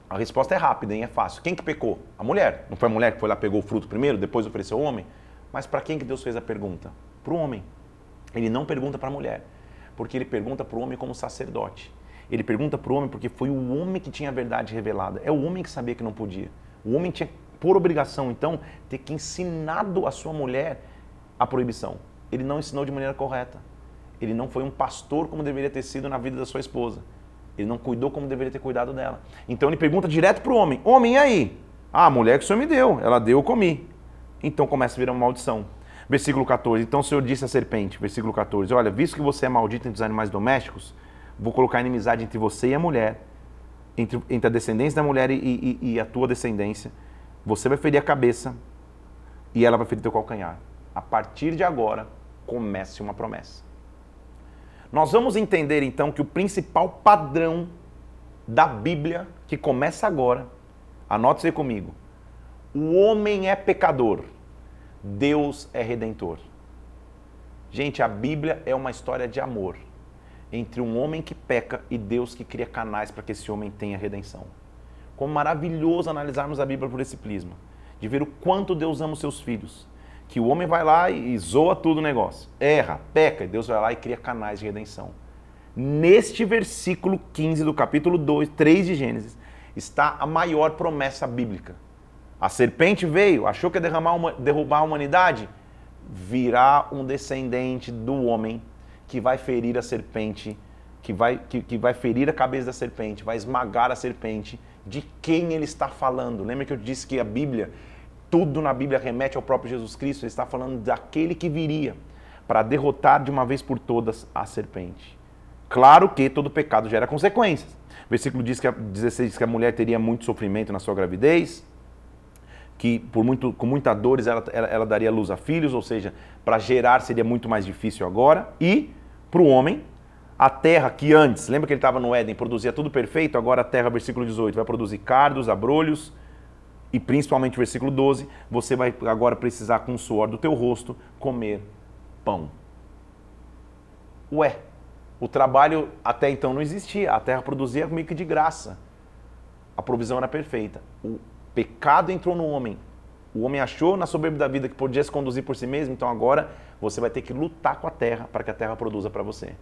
A resposta é rápida, hein? É fácil. Quem que pecou? A mulher. Não foi a mulher que foi lá pegou o fruto primeiro, depois ofereceu ao homem? Mas para quem que Deus fez a pergunta? Para o homem. Ele não pergunta para a mulher, porque ele pergunta para o homem como sacerdote. Ele pergunta para o homem porque foi o homem que tinha a verdade revelada. É o homem que sabia que não podia. O homem tinha, por obrigação, então, ter que ensinado a sua mulher a proibição. Ele não ensinou de maneira correta. Ele não foi um pastor como deveria ter sido na vida da sua esposa. Ele não cuidou como deveria ter cuidado dela. Então ele pergunta direto para o homem: Homem, e aí? Ah, a mulher que o senhor me deu. Ela deu, eu comi. Então começa a virar uma maldição. Versículo 14. Então o Senhor disse à serpente, versículo 14: Olha, visto que você é maldito entre os animais domésticos, vou colocar inimizade entre você e a mulher, entre, entre a descendência da mulher e, e, e a tua descendência. Você vai ferir a cabeça e ela vai ferir teu calcanhar. A partir de agora, comece uma promessa. Nós vamos entender então que o principal padrão da Bíblia, que começa agora, anote aí comigo. O homem é pecador, Deus é redentor. Gente, a Bíblia é uma história de amor entre um homem que peca e Deus que cria canais para que esse homem tenha redenção. Como maravilhoso analisarmos a Bíblia por esse prisma, de ver o quanto Deus ama os seus filhos que o homem vai lá e zoa tudo o negócio. Erra, peca, e Deus vai lá e cria canais de redenção. Neste versículo 15 do capítulo 2, 3 de Gênesis, está a maior promessa bíblica. A serpente veio, achou que ia derramar derrubar a humanidade? Virá um descendente do homem que vai ferir a serpente, que vai, que, que vai ferir a cabeça da serpente, vai esmagar a serpente. De quem ele está falando? Lembra que eu disse que a Bíblia tudo na Bíblia remete ao próprio Jesus Cristo, ele está falando daquele que viria para derrotar de uma vez por todas a serpente. Claro que todo pecado gera consequências. O versículo diz que a, 16 diz que a mulher teria muito sofrimento na sua gravidez, que por muito, com muita dores ela, ela, ela daria luz a filhos, ou seja, para gerar seria muito mais difícil agora. E para o homem, a terra que antes, lembra que ele estava no Éden, produzia tudo perfeito, agora a terra, versículo 18, vai produzir cardos, abrolhos, e principalmente versículo 12, você vai agora precisar com o suor do teu rosto comer pão. Ué, o trabalho até então não existia, a terra produzia meio que de graça. A provisão era perfeita. O, Pecado entrou no homem. O homem achou na soberba da vida que podia se conduzir por si mesmo, então agora você vai ter que lutar com a terra para que a terra produza para você.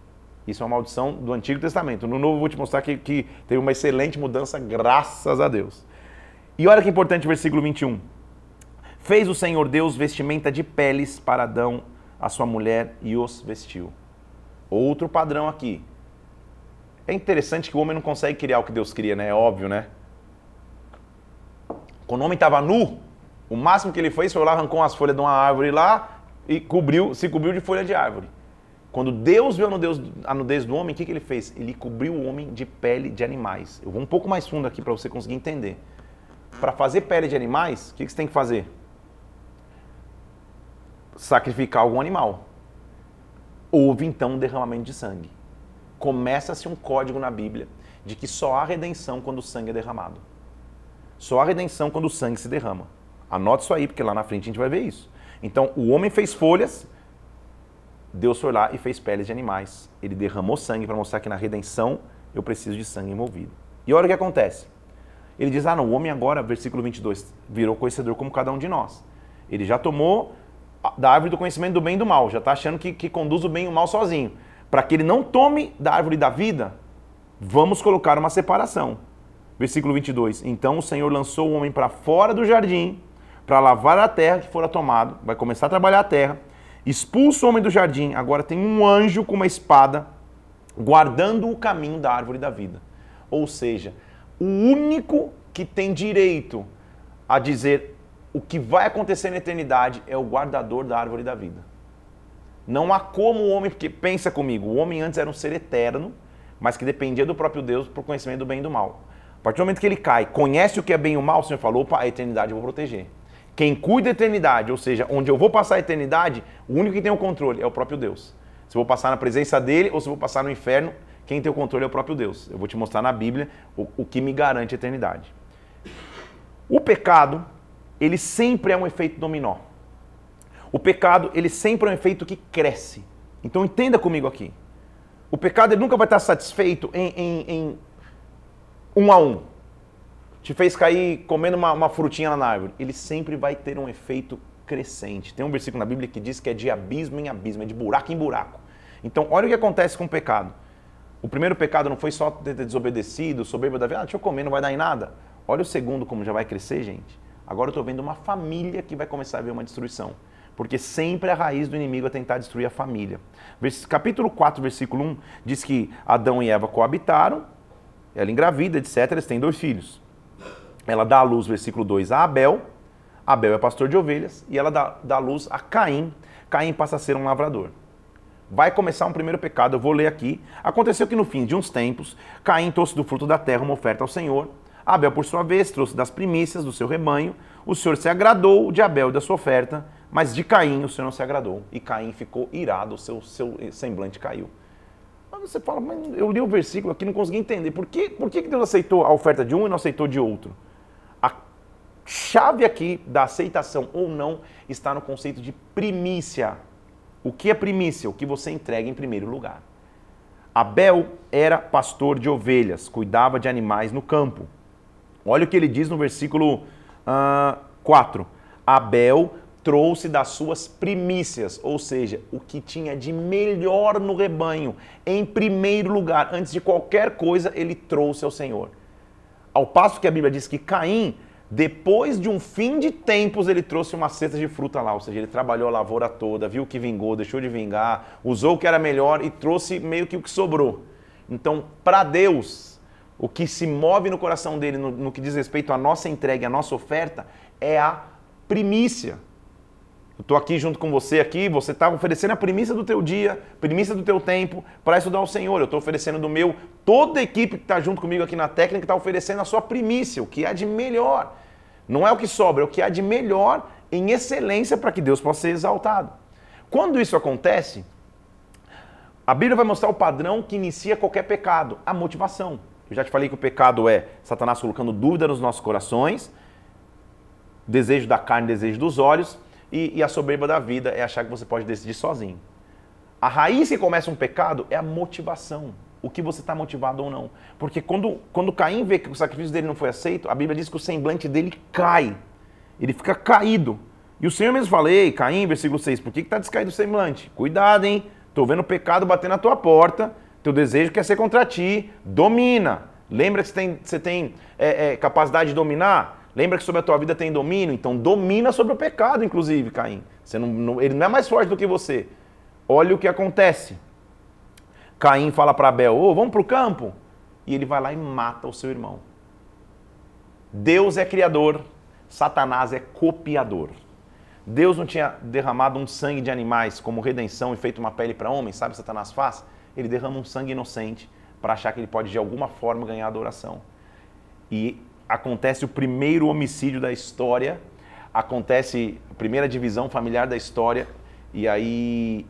Isso é uma maldição do Antigo Testamento. No Novo, vou te mostrar que, que teve uma excelente mudança, graças a Deus. E olha que importante o versículo 21. Fez o Senhor Deus vestimenta de peles para Adão, a sua mulher, e os vestiu. Outro padrão aqui. É interessante que o homem não consegue criar o que Deus cria, né? É óbvio, né? Quando o homem estava nu, o máximo que ele fez foi lá, arrancou umas folhas de uma árvore lá e cobriu, se cobriu de folha de árvore. Quando Deus viu a nudez, a nudez do homem, o que, que ele fez? Ele cobriu o homem de pele de animais. Eu vou um pouco mais fundo aqui para você conseguir entender. Para fazer pele de animais, o que, que você tem que fazer? Sacrificar algum animal. Houve então um derramamento de sangue. Começa-se um código na Bíblia de que só há redenção quando o sangue é derramado. Só há redenção quando o sangue se derrama. Anote isso aí, porque lá na frente a gente vai ver isso. Então, o homem fez folhas, Deus foi lá e fez peles de animais. Ele derramou sangue para mostrar que na redenção eu preciso de sangue envolvido. E olha o que acontece. Ele diz: Ah, não, o homem agora, versículo 22, virou conhecedor como cada um de nós. Ele já tomou da árvore do conhecimento do bem e do mal, já está achando que, que conduz o bem e o mal sozinho. Para que ele não tome da árvore da vida, vamos colocar uma separação. Versículo 22. Então o Senhor lançou o homem para fora do jardim, para lavar a terra que fora tomado, vai começar a trabalhar a terra, expulsa o homem do jardim, agora tem um anjo com uma espada guardando o caminho da árvore da vida. Ou seja, o único que tem direito a dizer o que vai acontecer na eternidade é o guardador da árvore da vida. Não há como o homem, porque pensa comigo, o homem antes era um ser eterno, mas que dependia do próprio Deus por conhecimento do bem e do mal. A partir do momento que ele cai, conhece o que é bem e o mal, o Senhor falou, opa, a eternidade eu vou proteger. Quem cuida da eternidade, ou seja, onde eu vou passar a eternidade, o único que tem o controle é o próprio Deus. Se eu vou passar na presença dele ou se eu vou passar no inferno, quem tem o controle é o próprio Deus. Eu vou te mostrar na Bíblia o, o que me garante a eternidade. O pecado, ele sempre é um efeito dominó. O pecado, ele sempre é um efeito que cresce. Então entenda comigo aqui. O pecado ele nunca vai estar satisfeito em, em, em um a um. Te fez cair comendo uma, uma frutinha na árvore. Ele sempre vai ter um efeito crescente. Tem um versículo na Bíblia que diz que é de abismo em abismo, é de buraco em buraco. Então, olha o que acontece com o pecado. O primeiro pecado não foi só ter desobedecido, soberba da vida, ah, deixa eu comer, não vai dar em nada. Olha o segundo como já vai crescer, gente. Agora eu estou vendo uma família que vai começar a ver uma destruição. Porque sempre a raiz do inimigo é tentar destruir a família. Capítulo 4, versículo 1 diz que Adão e Eva coabitaram, ela engravida, etc. Eles têm dois filhos. Ela dá à luz, versículo 2, a Abel. Abel é pastor de ovelhas. E ela dá, dá luz a Caim. Caim passa a ser um lavrador. Vai começar um primeiro pecado, eu vou ler aqui. Aconteceu que no fim de uns tempos, Caim trouxe do fruto da terra uma oferta ao Senhor. Abel, por sua vez, trouxe das primícias do seu rebanho. O Senhor se agradou de Abel e da sua oferta mas de Caim o Senhor não se agradou. E Caim ficou irado, o seu, seu semblante caiu. Você fala, mas eu li o versículo aqui não consegui entender. Por que, por que Deus aceitou a oferta de um e não aceitou de outro? A chave aqui da aceitação ou não está no conceito de primícia. O que é primícia? O que você entrega em primeiro lugar. Abel era pastor de ovelhas, cuidava de animais no campo. Olha o que ele diz no versículo uh, ah, 4. Abel trouxe das suas primícias, ou seja, o que tinha de melhor no rebanho, em primeiro lugar, antes de qualquer coisa, ele trouxe ao Senhor. Ao passo que a Bíblia diz que Caim, depois de um fim de tempos, ele trouxe uma cesta de fruta lá, ou seja, ele trabalhou a lavoura toda, viu o que vingou, deixou de vingar, usou o que era melhor e trouxe meio que o que sobrou. Então, para Deus, o que se move no coração dele no, no que diz respeito à nossa entrega, à nossa oferta, é a primícia. Eu estou aqui junto com você aqui, você está oferecendo a premissa do teu dia, premissa do teu tempo para estudar o Senhor. Eu estou oferecendo do meu, toda a equipe que está junto comigo aqui na técnica está oferecendo a sua primícia, o que há de melhor. Não é o que sobra, é o que há de melhor em excelência para que Deus possa ser exaltado. Quando isso acontece, a Bíblia vai mostrar o padrão que inicia qualquer pecado, a motivação. Eu já te falei que o pecado é Satanás colocando dúvida nos nossos corações, desejo da carne, desejo dos olhos, e, e a soberba da vida é achar que você pode decidir sozinho. A raiz que começa um pecado é a motivação. o que você está motivado ou não. Porque quando, quando Caim vê que o sacrifício dele não foi aceito, a Bíblia diz que o semblante dele cai. Ele fica caído. E o Senhor mesmo fala, ei, Caim, versículo 6, por que está descaído o semblante? Cuidado, hein? Estou vendo o pecado bater na tua porta, teu desejo quer ser contra ti, domina. Lembra que você tem, você tem é, é, capacidade de dominar? Lembra que sobre a tua vida tem domínio? Então domina sobre o pecado, inclusive, Caim. Você não, não, ele não é mais forte do que você. Olha o que acontece. Caim fala para Abel, ô, oh, vamos para o campo. E ele vai lá e mata o seu irmão. Deus é criador, Satanás é copiador. Deus não tinha derramado um sangue de animais como redenção e feito uma pele para homem, sabe o que Satanás faz? Ele derrama um sangue inocente para achar que ele pode de alguma forma ganhar adoração. E acontece o primeiro homicídio da história, acontece a primeira divisão familiar da história, e aí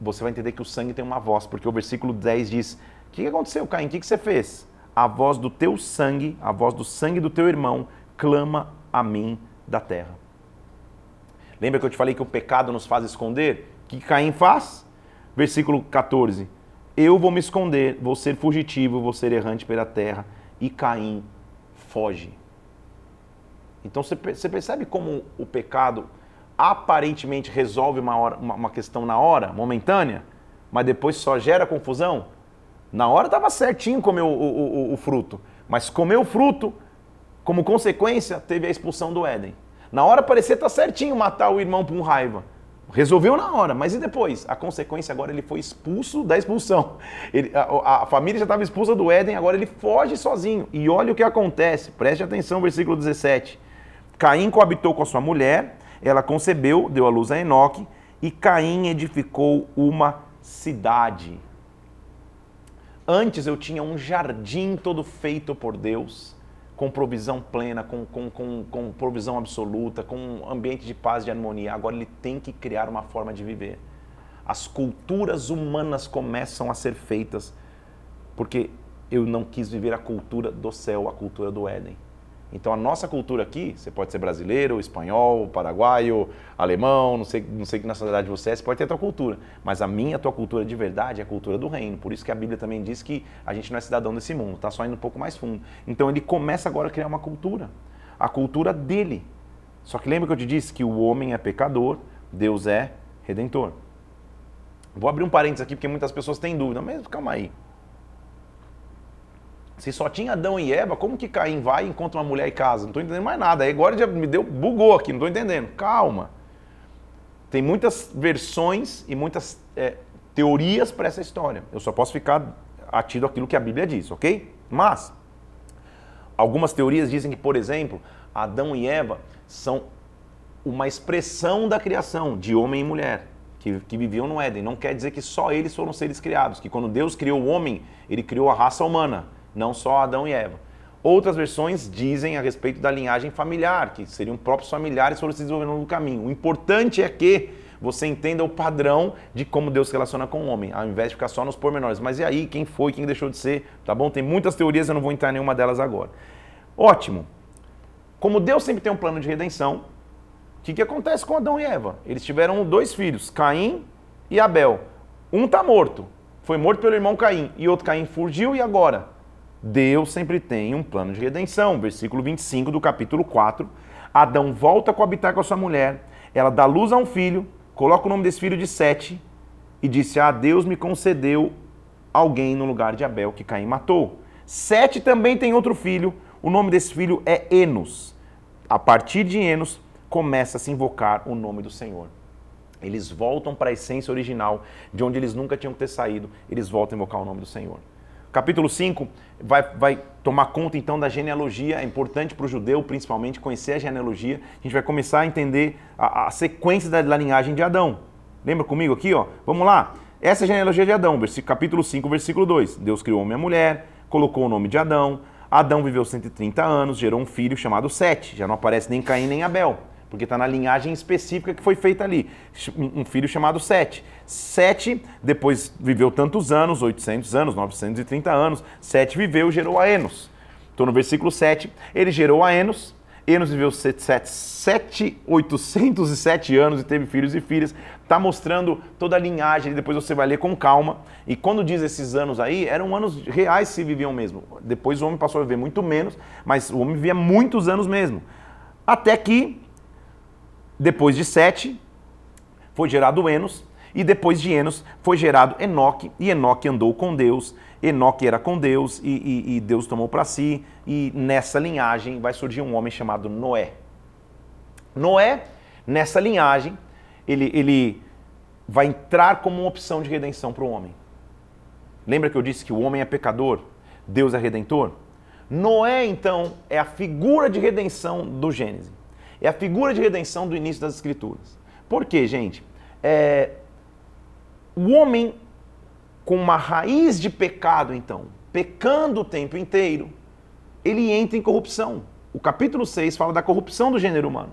você vai entender que o sangue tem uma voz, porque o versículo 10 diz: O que aconteceu, Caim? O que você fez? A voz do teu sangue, a voz do sangue do teu irmão, clama a mim da terra. Lembra que eu te falei que o pecado nos faz esconder? O que Caim faz? Versículo 14. Eu vou me esconder, vou ser fugitivo, vou ser errante pela terra. E Caim foge. Então você percebe como o pecado aparentemente resolve uma, hora, uma, questão na hora, momentânea, mas depois só gera confusão? Na hora estava certinho comer o, o, o, o fruto, mas comeu o fruto, como consequência, teve a expulsão do Éden. Na hora parecia estar tá certinho matar o irmão por raiva. Resolveu na hora, mas e depois? A consequência agora ele foi expulso da expulsão. Ele, a, a, família já estava expulsa do Éden, agora ele foge sozinho. E olha o que acontece, preste atenção, versículo 17. Caim coabitou com a sua mulher, ela concebeu, deu à luz a Enoque, e Caim edificou uma cidade. Antes eu tinha um jardim todo feito por Deus com provisão plena, com, com, com, com provisão absoluta, com um ambiente de paz e de harmonia. Agora ele tem que criar uma forma de viver. As culturas humanas começam a ser feitas porque eu não quis viver a cultura do céu, a cultura do Éden. Então a nossa cultura aqui, você pode ser brasileiro, espanhol, paraguaio, alemão, não sei, não sei que nacionalidade você é, você pode ter a tua cultura. Mas a minha, a tua cultura de verdade é a cultura do reino. Por isso que a Bíblia também diz que a gente não é cidadão desse mundo, está só indo um pouco mais fundo. Então ele começa agora a criar uma cultura. A cultura dele. Só que lembra que eu te disse que o homem é pecador, Deus é redentor. Vou abrir um parênteses aqui porque muitas pessoas têm dúvida, mas calma aí. Se só tinha Adão e Eva, como que Caim vai e encontra uma mulher e casa? Não estou entendendo mais nada. Aí agora já me deu, bugou aqui, não estou entendendo. Calma. Tem muitas versões e muitas é, teorias para essa história. Eu só posso ficar atido aquilo que a Bíblia diz, ok? Mas, algumas teorias dizem que, por exemplo, Adão e Eva são uma expressão da criação de homem e mulher. Que, que, viviam no Éden. Não quer dizer que só eles foram seres criados, que quando Deus criou o homem, ele criou a raça humana não só Adão e Eva. Outras versões dizem a respeito da linhagem familiar, que seriam próprios familiares foram se desenvolvendo no caminho. O importante é que você entenda o padrão de como Deus se relaciona com o homem, ao invés de ficar só nos pormenores. Mas e aí, quem foi, quem deixou de ser? Tá bom? Tem muitas teorias, eu não vou entrar em nenhuma delas agora. Ótimo. Como Deus sempre tem um plano de redenção, o que, que acontece com Adão e Eva? Eles tiveram dois filhos, Caim e Abel. Um está morto, foi morto pelo irmão Caim, e outro Caim fugiu, e agora? Deus sempre tem um plano de redenção. Versículo 25 do capítulo 4. Adão volta a coabitar com a sua mulher, ela dá luz a um filho, coloca o nome desse filho de Sete e disse: Ah, Deus me concedeu alguém no lugar de Abel que Caim matou. Sete também tem outro filho, o nome desse filho é Enos. A partir de Enos começa a se invocar o nome do Senhor. Eles voltam para a essência original, de onde eles nunca tinham que ter saído, eles voltam a invocar o nome do Senhor. Capítulo 5 vai, vai tomar conta então da genealogia. É importante para o judeu, principalmente, conhecer a genealogia. A gente vai começar a entender a, a sequência da, da, linhagem de Adão. Lembra comigo aqui? Ó? Vamos lá. Essa é a genealogia de Adão, capítulo 5, versículo 2. Deus criou homem e mulher, colocou o nome de Adão. Adão viveu 130 anos, gerou um filho chamado Sete. Já não aparece nem Caim nem Abel porque está na linhagem específica que foi feita ali. Um filho chamado Sete. Sete, depois viveu tantos anos, 800 anos, 930 anos. Sete viveu, gerou a Enos. Estou no versículo 7. Ele gerou a Enos. Enos viveu 7, 807 anos e teve filhos e filhas. Está mostrando toda a linhagem, depois você vai ler com calma. E quando diz esses anos aí, eram anos reais se viviam mesmo. Depois o homem passou a viver muito menos, mas o homem vivia muitos anos mesmo. Até que, depois de Sete, foi gerado Enos, e depois de Enos foi gerado Enoque, e Enoque andou com Deus, Enoque era com Deus, e, e, e Deus tomou para si, e nessa linhagem vai surgir um homem chamado Noé. Noé, nessa linhagem, ele, ele vai entrar como uma opção de redenção para o homem. Lembra que eu disse que o homem é pecador, Deus é redentor? Noé, então, é a figura de redenção do Gênesis. É a figura de redenção do início das Escrituras. Por quê, gente? É, o homem com uma raiz de pecado, então, pecando o tempo inteiro, ele entra em corrupção. O capítulo 6 fala da corrupção do gênero humano.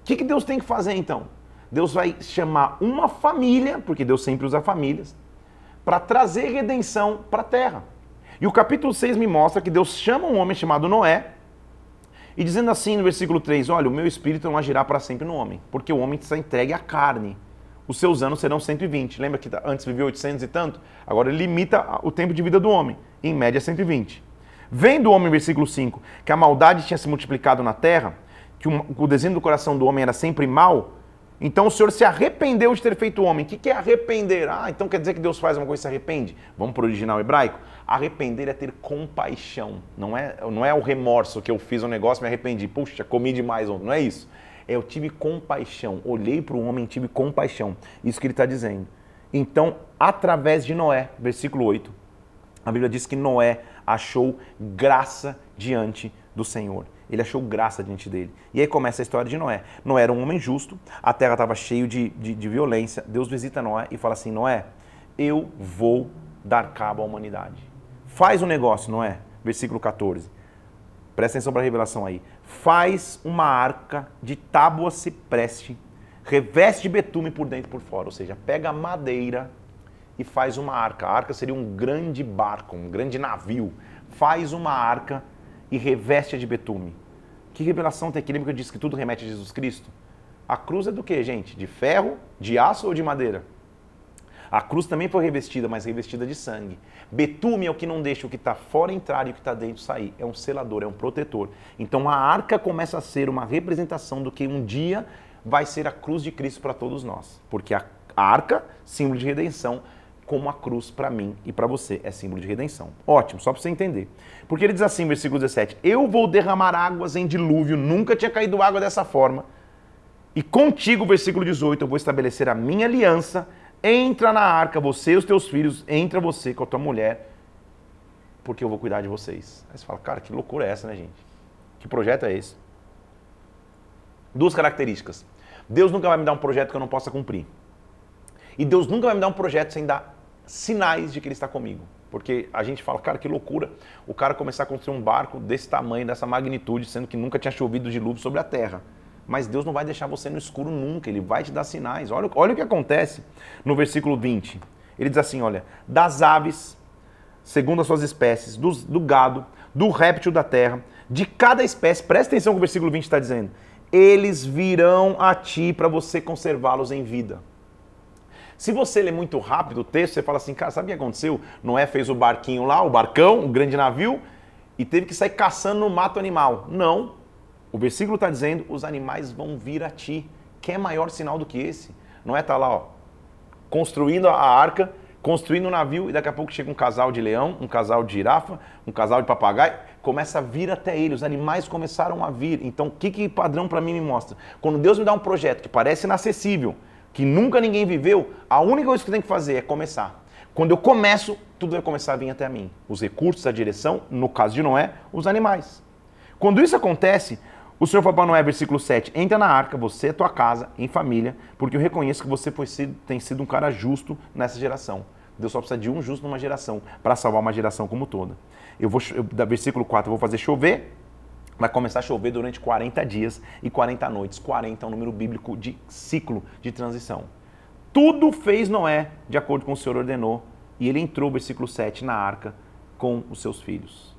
O que, que Deus tem que fazer então? Deus vai chamar uma família, porque Deus sempre usa famílias, para trazer redenção para a terra. E o capítulo 6 me mostra que Deus chama um homem chamado Noé, e dizendo assim no versículo 3: Olha, o meu espírito não agirá para sempre no homem, porque o homem está entregue à carne os seus anos serão 120. Lembra que antes vivia 800 e tanto? Agora ele limita o tempo de vida do homem, em média 120. Vendo o homem, versículo 5, que a maldade tinha se multiplicado na terra, que o desenho do coração do homem era sempre mal, então o Senhor se arrependeu de ter feito homem. O que é arrepender? Ah, então quer dizer que Deus faz uma coisa e se arrepende? Vamos para o original hebraico? Arrepender é ter compaixão. Não é, não é o remorso que eu fiz um negócio e me arrependi. Puxa, comi demais ontem. Não é isso eu tive compaixão. Olhei para o homem e tive compaixão. Isso que ele está dizendo. Então, através de Noé, versículo 8, a Bíblia diz que Noé achou graça diante do Senhor. Ele achou graça diante dele. E aí começa a história de Noé. Noé era um homem justo, a terra estava cheia de, de, de violência. Deus visita Noé e fala assim: Noé, eu vou dar cabo à humanidade. Faz um negócio, Noé. Versículo 14. Presta atenção para a revelação aí faz uma arca de tábua cipreste, reveste de betume por dentro e por fora, ou seja, pega madeira e faz uma arca. A arca seria um grande barco, um grande navio. Faz uma arca e reveste de betume. Que revelação eu disse que tudo remete a Jesus Cristo? A cruz é do que, gente? De ferro, de aço ou de madeira? A cruz também foi revestida, mas revestida de sangue. Betume é o que não deixa o que está fora entrar e o que está dentro sair. É um selador, é um protetor. Então a arca começa a ser uma representação do que um dia vai ser a cruz de Cristo para todos nós. Porque a arca, símbolo de redenção, como a cruz para mim e para você é símbolo de redenção. Ótimo, só para você entender. Porque ele diz assim, versículo 17: Eu vou derramar águas em dilúvio, nunca tinha caído água dessa forma. E contigo, versículo 18, eu vou estabelecer a minha aliança Entra na arca, você e os teus filhos, entra você com a tua mulher, porque eu vou cuidar de vocês. Aí você fala, cara, que loucura é essa, né, gente? Que projeto é esse? Duas características. Deus nunca vai me dar um projeto que eu não possa cumprir. E Deus nunca vai me dar um projeto sem dar sinais de que Ele está comigo. Porque a gente fala, cara, que loucura o cara começar a construir um barco desse tamanho, dessa magnitude, sendo que nunca tinha chovido dilúvio sobre a terra. Mas Deus não vai deixar você no escuro nunca, Ele vai te dar sinais. Olha, olha o que acontece no versículo 20. Ele diz assim: olha, das aves, segundo as suas espécies, do, do gado, do réptil da terra, de cada espécie, presta atenção que o versículo 20 está dizendo. Eles virão a ti para você conservá-los em vida. Se você lê muito rápido o texto, você fala assim, cara, sabe o que aconteceu? Noé fez o barquinho lá, o barcão, o grande navio, e teve que sair caçando no mato animal. Não, o versículo está dizendo: os animais vão vir a ti. Quer maior sinal do que esse? Não é estar tá lá, ó, construindo a arca, construindo o um navio e daqui a pouco chega um casal de leão, um casal de girafa, um casal de papagaio, começa a vir até ele. Os animais começaram a vir. Então, o que, que padrão para mim me mostra? Quando Deus me dá um projeto que parece inacessível, que nunca ninguém viveu, a única coisa que tenho que fazer é começar. Quando eu começo, tudo vai começar a vir até mim. Os recursos, a direção, no caso de Noé, os animais. Quando isso acontece, o Senhor para Noé, versículo 7, entra na arca, você tua casa, em família, porque eu reconheço que você foi, tem sido um cara justo nessa geração. Deus só precisa de um justo numa geração para salvar uma geração como toda. Eu vou, eu, da versículo 4, eu vou fazer chover, vai começar a chover durante 40 dias e 40 noites. 40 é um número bíblico de ciclo de transição. Tudo fez Noé de acordo com o Senhor ordenou, e ele entrou, versículo 7, na arca com os seus filhos.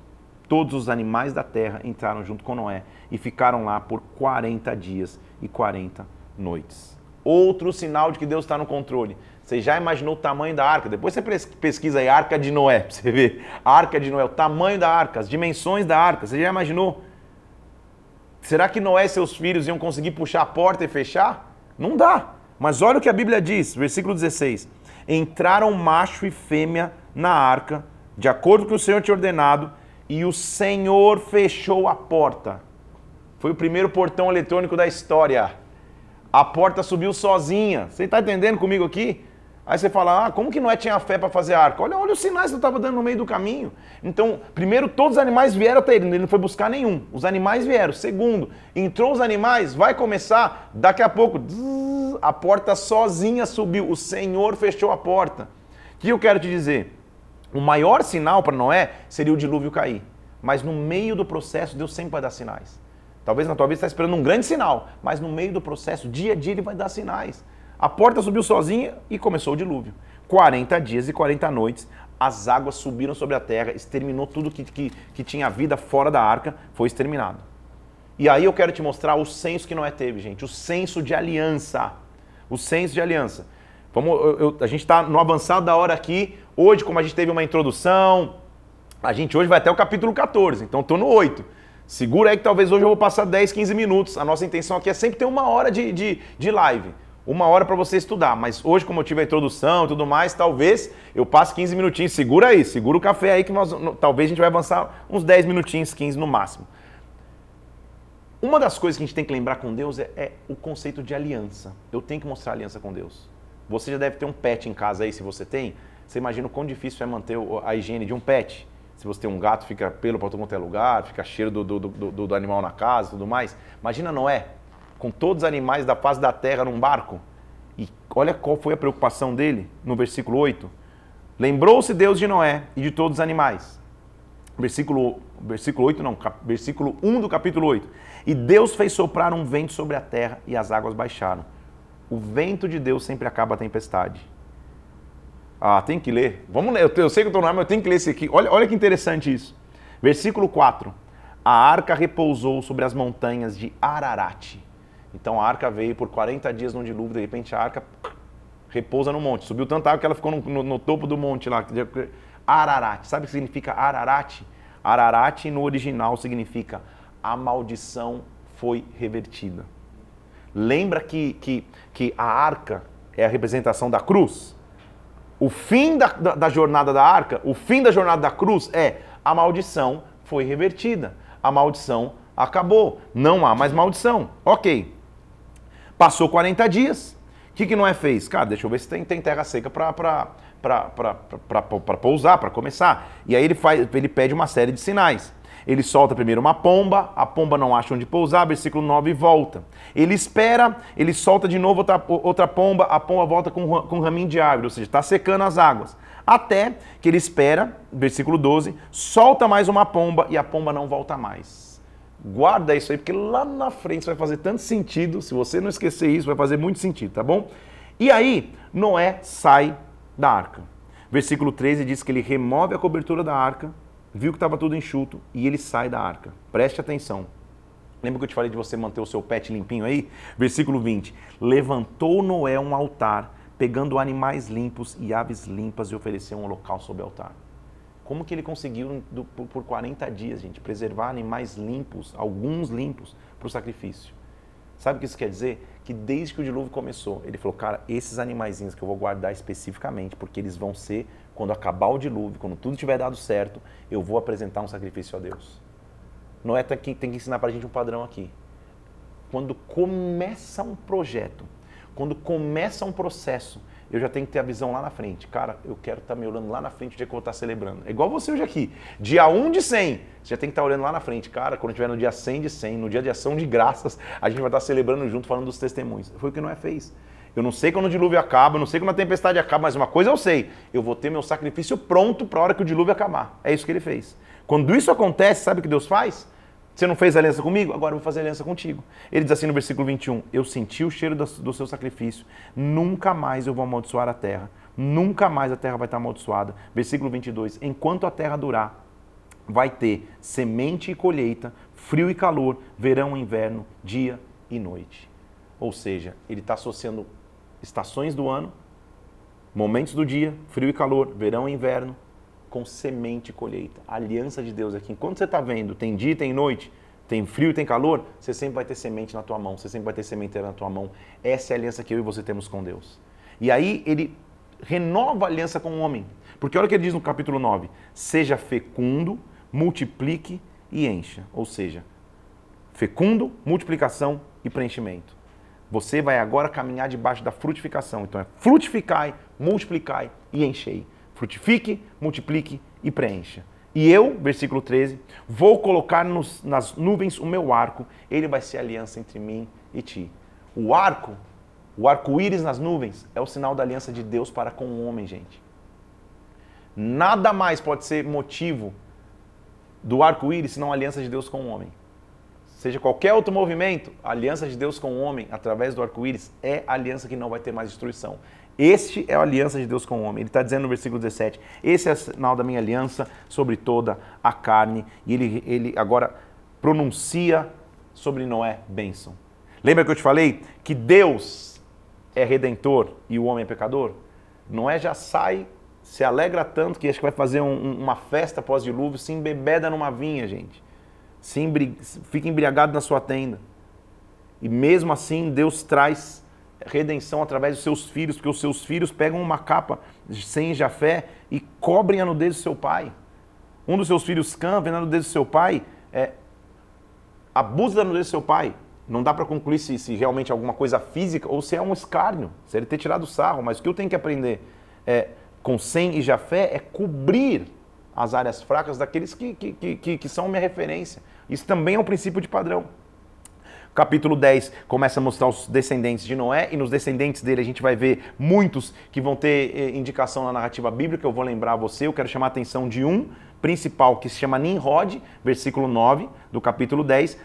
todos os animais da terra entraram junto com Noé e ficaram lá por 40 dias e 40 noites. Outro sinal de que Deus está no controle. Você já imaginou o tamanho da arca? Depois você pesquisa aí, Arca de Noé, pra você ver. Arca de Noé, o tamanho da arca, as dimensões da arca. Você já imaginou? Será que Noé e seus filhos iam conseguir puxar a porta e fechar? Não dá. Mas olha o que a Bíblia diz, versículo 16. Entraram macho e fêmea na arca, de acordo com o Senhor tinha ordenado, e o Senhor fechou a porta. Foi o primeiro portão eletrônico da história. A porta subiu sozinha. Você está entendendo comigo aqui? Aí você fala, ah, como que Noé tinha fé para fazer arca? Olha, olha os sinais que eu estava dando no meio do caminho. Então, primeiro, todos os animais vieram até ele, ele não foi buscar nenhum. Os animais vieram. Segundo, entrou os animais, vai começar, daqui a pouco, a porta sozinha subiu. O Senhor fechou a porta. O que eu quero te dizer? O maior sinal para Noé seria o dilúvio cair. Mas no meio do processo, Deus sempre vai dar sinais. Talvez na tua vida você está esperando um grande sinal, mas no meio do processo, dia a dia, ele vai dar sinais. A porta subiu sozinha e começou o dilúvio. 40 dias e 40 noites, as águas subiram sobre a terra, exterminou tudo que, que, que tinha vida fora da arca, foi exterminado. E aí eu quero te mostrar o senso que Noé teve, gente, o senso de aliança. O senso de aliança. Vamos, eu, eu, a gente está no avançado da hora aqui. Hoje, como a gente teve uma introdução, a gente hoje vai até o capítulo 14, então estou no 8. Segura aí que talvez hoje eu vou passar 10, 15 minutos. A nossa intenção aqui é sempre ter uma hora de, de, de live uma hora para você estudar. Mas hoje, como eu tive a introdução e tudo mais, talvez eu passe 15 minutinhos. Segura aí, segura o café aí que nós, talvez a gente vai avançar uns 10 minutinhos, 15 no máximo. Uma das coisas que a gente tem que lembrar com Deus é, é o conceito de aliança. Eu tenho que mostrar aliança com Deus. Você já deve ter um pet em casa aí, se você tem. Você imagina o quão difícil é manter a higiene de um pet. Se você tem um gato, fica pelo para todo quanto é lugar, fica cheiro do, do, do, do animal na casa tudo mais. Imagina Noé, com todos os animais da face da terra num barco. E olha qual foi a preocupação dele no versículo 8. Lembrou-se Deus de Noé e de todos os animais. Versículo, versículo 8, não, cap, versículo 1 do capítulo 8. E Deus fez soprar um vento sobre a terra e as águas baixaram. O vento de Deus sempre acaba a tempestade. Ah, tem que ler. Vamos ler. Eu, eu sei que eu estou no ar, mas eu tenho que ler esse aqui. Olha, olha que interessante isso. Versículo 4. A arca repousou sobre as montanhas de Ararat. Então a arca veio por 40 dias no dilúvio, de repente a arca repousa no monte. Subiu tanta água que ela ficou no, no, no topo do monte lá. Ararat. Sabe o que significa Ararat? Ararat no original significa a maldição foi revertida. Lembra que, que, que a arca é a representação da cruz? O fim da, da, da jornada da arca, o fim da jornada da cruz é a maldição foi revertida. A maldição acabou. Não há mais maldição. Ok. Passou 40 dias. O que, que Noé fez? Cara, deixa eu ver se tem, tem terra seca para pousar, para começar. E aí ele, faz, ele pede uma série de sinais. Ele solta primeiro uma pomba, a pomba não acha onde pousar, versículo 9 volta. Ele espera, ele solta de novo outra, outra pomba, a pomba volta com, com um raminho de árvore, ou seja, está secando as águas. Até que ele espera, versículo 12, solta mais uma pomba e a pomba não volta mais. Guarda isso aí, porque lá na frente vai fazer tanto sentido. Se você não esquecer isso, vai fazer muito sentido, tá bom? E aí, Noé sai da arca. Versículo 13 diz que ele remove a cobertura da arca, viu que estava tudo enxuto e ele sai da arca. Preste atenção. Lembra que eu te falei de você manter o seu pet limpinho aí? Versículo 20. Levantou Noé um altar, pegando animais limpos e aves limpas e ofereceu um local sobre o altar. Como que ele conseguiu, do, por, por 40 dias, gente, preservar animais limpos, alguns limpos, para o sacrifício? Sabe o que isso quer dizer? Que desde que o dilúvio começou, ele falou, cara, esses animaizinhos que eu vou guardar especificamente, porque eles vão ser, quando acabar o dilúvio, quando tudo tiver dado certo, eu vou apresentar um sacrifício a Deus. Noé tem que, tem que ensinar para a gente um padrão aqui. Quando começa um projeto, quando começa um processo, eu já tenho que ter a visão lá na frente. Cara, eu quero estar tá me olhando lá na frente o dia que eu vou estar tá celebrando. É igual você hoje aqui. Dia 1 de 100, você já tem que estar tá olhando lá na frente. Cara, quando tiver no dia 100 de 100, no dia de ação de graças, a gente vai estar celebrando junto, falando dos testemunhos. Foi o que Noé fez. Eu não sei quando o dilúvio acaba, eu não sei quando a tempestade acaba, mas uma coisa eu sei. Eu vou ter meu sacrifício pronto para a hora que o dilúvio acabar. É isso que ele fez. Quando isso acontece, sabe o que Deus faz? Você não fez aliança comigo? Agora eu vou fazer aliança contigo. Ele diz assim no versículo 21: Eu senti o cheiro do seu sacrifício, nunca mais eu vou amaldiçoar a terra, nunca mais a terra vai estar amaldiçoada. Versículo 22: Enquanto a terra durar, vai ter semente e colheita, frio e calor, verão e inverno, dia e noite. Ou seja, ele está associando estações do ano, momentos do dia, frio e calor, verão e inverno, com semente e colheita. A aliança de Deus aqui. Enquanto você está vendo, tem dia e tem noite, tem frio e tem calor, você sempre vai ter semente na tua mão, você sempre vai ter sementeira na tua mão. Essa é a aliança que eu e você temos com Deus. E aí ele renova a aliança com o homem. Porque olha o que ele diz no capítulo 9: seja fecundo, multiplique e encha. Ou seja, fecundo, multiplicação e preenchimento. Você vai agora caminhar debaixo da frutificação. Então é frutificai, multiplicai e enchei. Frutifique, multiplique e preencha. E eu, versículo 13, vou colocar nos, nas nuvens o meu arco, ele vai ser aliança entre mim e ti. O arco, o arco-íris nas nuvens, é o sinal da aliança de Deus para com o homem, gente. Nada mais pode ser motivo do arco-íris senão a aliança de Deus com o homem. Seja qualquer outro movimento, a aliança de Deus com o homem através do arco-íris é a aliança que não vai ter mais destruição. Este é a aliança de Deus com o homem. Ele está dizendo no versículo 17: Esse é o sinal da minha aliança sobre toda a carne. E ele, ele agora pronuncia sobre Noé bênção. Lembra que eu te falei que Deus é redentor e o homem é pecador? Noé já sai, se alegra tanto que acho que vai fazer um, uma festa pós-dilúvio, se embebeda numa vinha, gente. Se embri... Fica embriagado na sua tenda. E mesmo assim, Deus traz redenção através dos seus filhos, porque os seus filhos pegam uma capa sem Jafé e cobrem a nudez do seu pai. Um dos seus filhos, Cã, vendo a nudez do seu pai, é, abusa da nudez do seu pai. Não dá para concluir se, se realmente é alguma coisa física ou se é um escárnio, se ele ter tirado o sarro. Mas o que eu tenho que aprender é, com Sem e Jafé é cobrir as áreas fracas daqueles que, que, que, que são minha referência. Isso também é um princípio de padrão capítulo 10 começa a mostrar os descendentes de Noé e nos descendentes dele a gente vai ver muitos que vão ter eh, indicação na narrativa bíblica. Eu vou lembrar você, eu quero chamar a atenção de um principal que se chama Nimrod, versículo 9 do capítulo 10,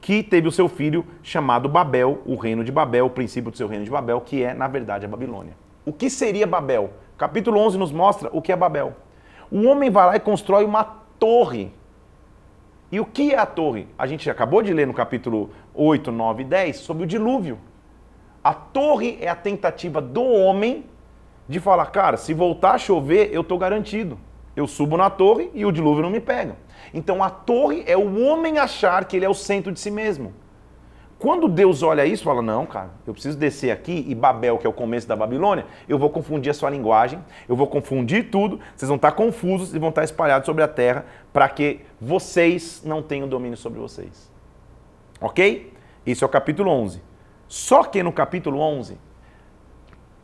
que teve o seu filho chamado Babel, o reino de Babel, o princípio do seu reino de Babel, que é, na verdade, a Babilônia. O que seria Babel? Capítulo 11 nos mostra o que é Babel. O homem vai lá e constrói uma torre e o que é a torre? A gente acabou de ler no capítulo 8, 9 e 10 sobre o dilúvio. A torre é a tentativa do homem de falar, cara, se voltar a chover, eu estou garantido. Eu subo na torre e o dilúvio não me pega. Então a torre é o homem achar que ele é o centro de si mesmo. Quando Deus olha isso, fala: Não, cara, eu preciso descer aqui e Babel, que é o começo da Babilônia, eu vou confundir a sua linguagem, eu vou confundir tudo, vocês vão estar confusos e vão estar espalhados sobre a terra para que vocês não tenham domínio sobre vocês. Ok? Isso é o capítulo 11. Só que no capítulo 11,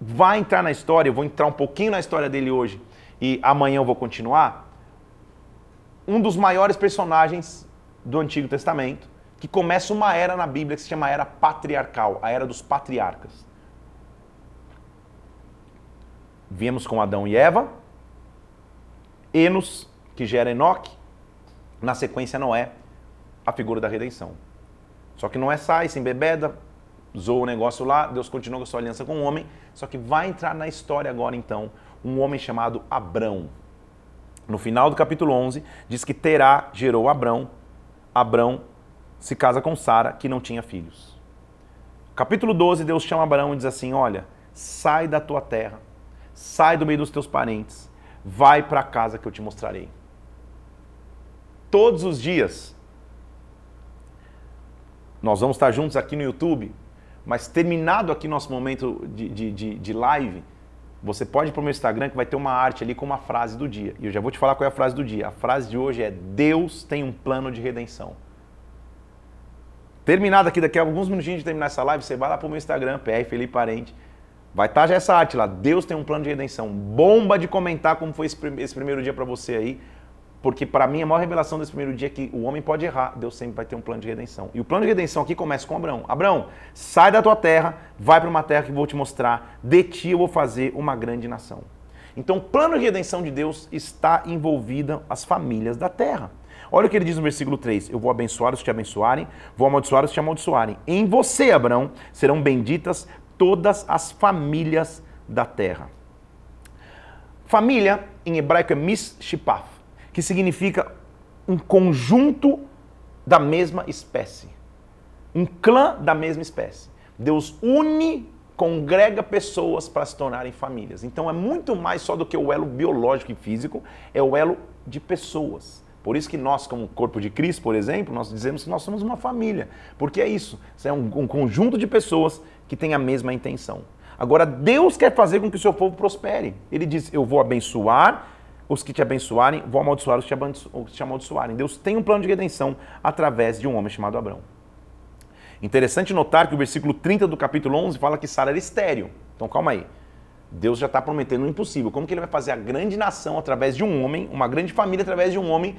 vai entrar na história, eu vou entrar um pouquinho na história dele hoje e amanhã eu vou continuar. Um dos maiores personagens do Antigo Testamento que começa uma era na Bíblia que se chama era patriarcal, a era dos patriarcas. Viemos com Adão e Eva, Enos, que gera Enoque, na sequência Noé, a figura da redenção. Só que Noé sai, se embebeda, zoa o negócio lá, Deus continua com a sua aliança com o homem, só que vai entrar na história agora então um homem chamado Abrão. No final do capítulo 11, diz que Terá gerou Abrão, Abrão se casa com Sara, que não tinha filhos. Capítulo 12, Deus chama Abraão e diz assim: Olha, sai da tua terra, sai do meio dos teus parentes, vai para a casa que eu te mostrarei. Todos os dias, nós vamos estar juntos aqui no YouTube, mas terminado aqui nosso momento de, de, de, de live, você pode ir para o meu Instagram que vai ter uma arte ali com uma frase do dia. E eu já vou te falar qual é a frase do dia. A frase de hoje é: Deus tem um plano de redenção. Terminado aqui, daqui a alguns minutinhos de terminar essa live, você vai lá pro meu Instagram, PR Felipe Parente. Vai estar tá já essa arte lá. Deus tem um plano de redenção. Bomba de comentar como foi esse, esse primeiro dia para você aí. Porque para mim a maior revelação desse primeiro dia é que o homem pode errar, Deus sempre vai ter um plano de redenção. E o plano de redenção aqui começa com Abraão. Abraão, sai da tua terra, vai para uma terra que vou te mostrar. De ti eu vou fazer uma grande nação. Então, o plano de redenção de Deus está envolvido as famílias da terra. Olha o que ele diz no versículo 3: Eu vou abençoar os que te abençoarem, vou amaldiçoar os que te amaldiçoarem. Em você, Abraão, serão benditas todas as famílias da terra. Família, em hebraico, é mishpaf, que significa um conjunto da mesma espécie. Um clã da mesma espécie. Deus une, congrega pessoas para se tornarem famílias. Então é muito mais só do que o elo biológico e físico, é o elo de pessoas. Por isso que nós, como corpo de Cristo, por exemplo, nós dizemos que nós somos uma família. Porque é isso. É um, um conjunto de pessoas que tem a mesma intenção. Agora, Deus quer fazer com que o seu povo prospere. Ele diz: Eu vou abençoar os que te abençoarem, vou amaldiçoar os que te amaldiçoarem. Deus tem um plano de redenção através de um homem chamado Abraão. Interessante notar que o versículo 30 do capítulo 11 fala que Sara era estéreo. Então calma aí. Deus já está prometendo o impossível. Como que ele vai fazer a grande nação através de um homem, uma grande família através de um homem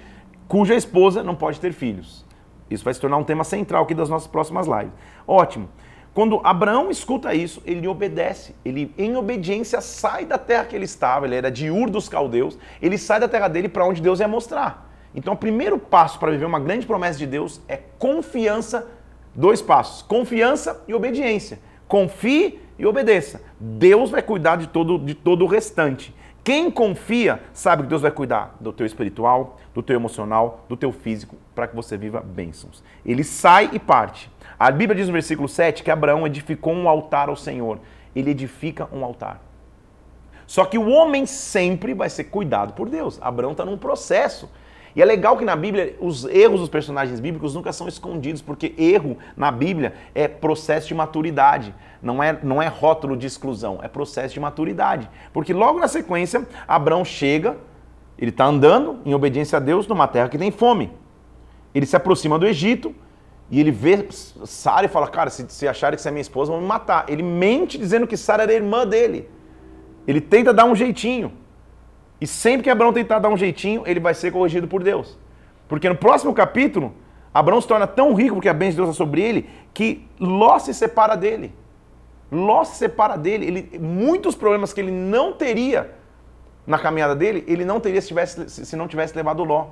cuja esposa não pode ter filhos? Isso vai se tornar um tema central aqui das nossas próximas lives. Ótimo. Quando Abraão escuta isso, ele obedece. Ele, em obediência, sai da terra que ele estava. Ele era de Ur dos caldeus. Ele sai da terra dele para onde Deus ia mostrar. Então, o primeiro passo para viver uma grande promessa de Deus é confiança Dois passos: confiança e obediência. Confie e obedeça. Deus vai cuidar de todo, de todo o restante. Quem confia sabe que Deus vai cuidar do teu espiritual, do teu emocional, do teu físico, para que você viva bênçãos. Ele sai e parte. A Bíblia diz no versículo 7 que Abraão edificou um altar ao Senhor. Ele edifica um altar. Só que o homem sempre vai ser cuidado por Deus. Abraão está num processo. E é legal que na Bíblia os erros dos personagens bíblicos nunca são escondidos, porque erro na Bíblia é processo de maturidade, não é, não é rótulo de exclusão, é processo de maturidade. Porque logo na sequência, Abraão chega, ele está andando em obediência a Deus numa terra que tem fome. Ele se aproxima do Egito e ele vê Sara e fala: Cara, se, se acharem que você é minha esposa, vão me matar. Ele mente dizendo que Sara era irmã dele. Ele tenta dar um jeitinho. E sempre que Abraão tentar dar um jeitinho, ele vai ser corrigido por Deus. Porque no próximo capítulo, Abraão se torna tão rico, porque a bênção de Deus é sobre ele, que Ló se separa dele. Ló se separa dele. Ele, muitos problemas que ele não teria na caminhada dele, ele não teria se, tivesse, se não tivesse levado Ló.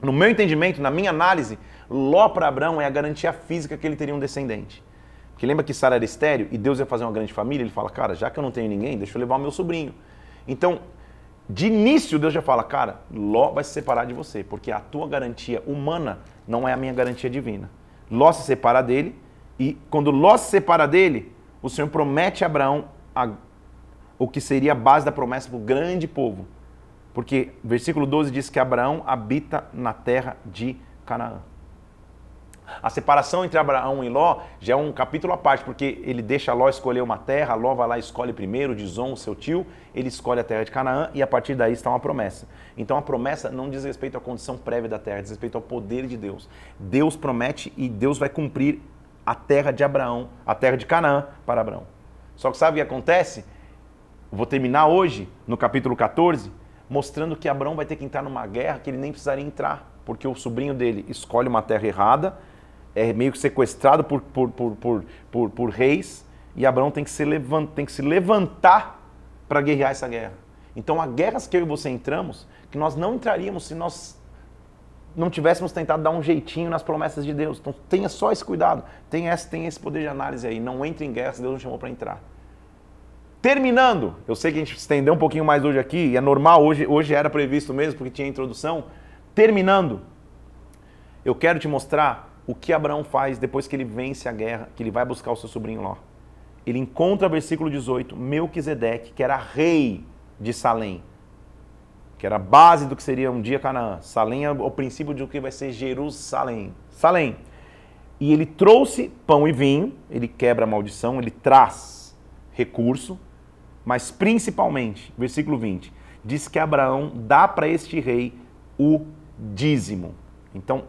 No meu entendimento, na minha análise, Ló para Abraão é a garantia física que ele teria um descendente. Porque lembra que Sara era estéreo e Deus ia fazer uma grande família? Ele fala, cara, já que eu não tenho ninguém, deixa eu levar o meu sobrinho. Então, de início, Deus já fala, cara, Ló vai se separar de você, porque a tua garantia humana não é a minha garantia divina. Ló se separa dele, e quando Ló se separa dele, o Senhor promete a Abraão a, o que seria a base da promessa para o grande povo. Porque versículo 12 diz que Abraão habita na terra de Canaã. A separação entre Abraão e Ló já é um capítulo à parte, porque ele deixa Ló escolher uma terra, Ló vai lá e escolhe primeiro, Dizon, seu tio, ele escolhe a terra de Canaã e a partir daí está uma promessa. Então a promessa não diz respeito à condição prévia da terra, diz respeito ao poder de Deus. Deus promete e Deus vai cumprir a terra de Abraão, a terra de Canaã para Abraão. Só que sabe o que acontece? Vou terminar hoje, no capítulo 14, mostrando que Abraão vai ter que entrar numa guerra que ele nem precisaria entrar, porque o sobrinho dele escolhe uma terra errada, é meio que sequestrado por, por, por, por, por, reis e Abraão tem que se, levant, tem que se levantar para guerrear essa guerra. Então há guerras que eu e você entramos que nós não entraríamos se nós não tivéssemos tentado dar um jeitinho nas promessas de Deus. Então tenha só esse cuidado, tenha esse, tenha esse poder de análise aí. Não entre em guerra se Deus não chamou para entrar. Terminando, eu sei que a gente estendeu um pouquinho mais hoje aqui, e é normal, hoje, hoje era previsto mesmo, porque tinha introdução. Terminando, eu quero te mostrar o que Abraão faz depois que ele vence a guerra, que ele vai buscar o seu sobrinho Ló. Ele encontra, versículo 18, Melquisedeque, que era rei de Salém, que era a base do que seria um dia Canaã. Salém é o princípio de o que vai ser Jerusalém. Salém. E ele trouxe pão e vinho, ele quebra a maldição, ele traz recurso, mas principalmente, versículo 20, diz que Abraão dá para este rei o dízimo. Então,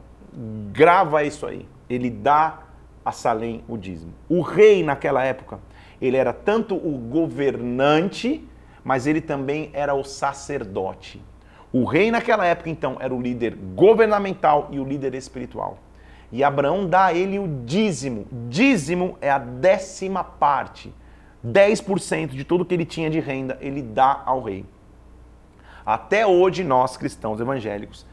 grava isso aí. Ele dá a Salém o dízimo. O rei naquela época, ele era tanto o governante, mas ele também era o sacerdote. O rei naquela época, então, era o líder governamental e o líder espiritual. E Abraão dá a ele o dízimo. Dízimo é a décima parte. 10% de tudo que ele tinha de renda, ele dá ao rei. Até hoje, nós cristãos evangélicos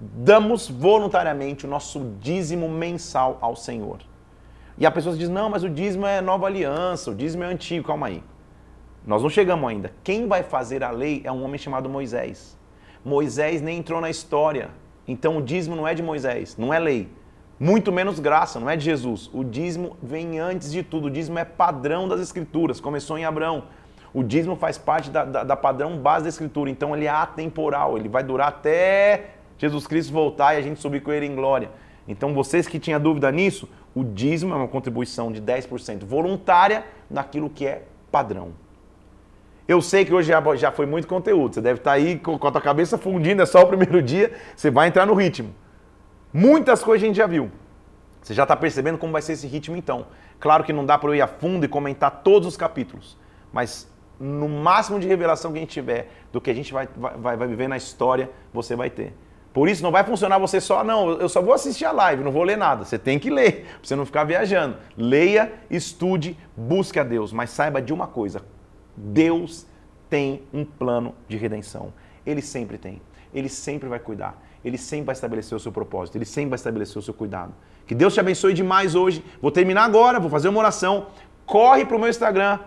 damos voluntariamente o nosso dízimo mensal ao Senhor. E a pessoa diz: não, mas o dízimo é nova aliança, o dízimo é antigo. Calma aí. Nós não chegamos ainda. Quem vai fazer a lei é um homem chamado Moisés. Moisés nem entrou na história. Então o dízimo não é de Moisés, não é lei. Muito menos graça, não é de Jesus. O dízimo vem antes de tudo. O dízimo é padrão das Escrituras. Começou em Abraão. O dízimo faz parte da, da, da padrão base da Escritura. Então ele é atemporal. Ele vai durar até Jesus Cristo voltar e a gente subir com ele em glória. Então vocês que tinham dúvida nisso, o dízimo é uma contribuição de 10% voluntária naquilo que é padrão. Eu sei que hoje já, foi muito conteúdo. Você deve estar aí com a tua cabeça fundindo, é só o primeiro dia, você vai entrar no ritmo. Muitas coisas a gente já viu. Você já está percebendo como vai ser esse ritmo então. Claro que não dá para eu ir a fundo e comentar todos os capítulos, mas no máximo de revelação que a gente tiver do que a gente vai, vai, vai viver na história, você vai ter. Por isso não vai funcionar você só, não, eu só vou assistir a live, não vou ler nada. Você tem que ler, para você não ficar viajando. Leia, estude, busque a Deus, mas saiba de uma coisa: Deus tem um plano de redenção. Ele sempre tem. Ele sempre vai cuidar. Ele sempre vai estabelecer o seu propósito. Ele sempre vai estabelecer o seu cuidado. Que Deus te abençoe demais hoje. Vou terminar agora, vou fazer uma oração. Corre para o meu Instagram,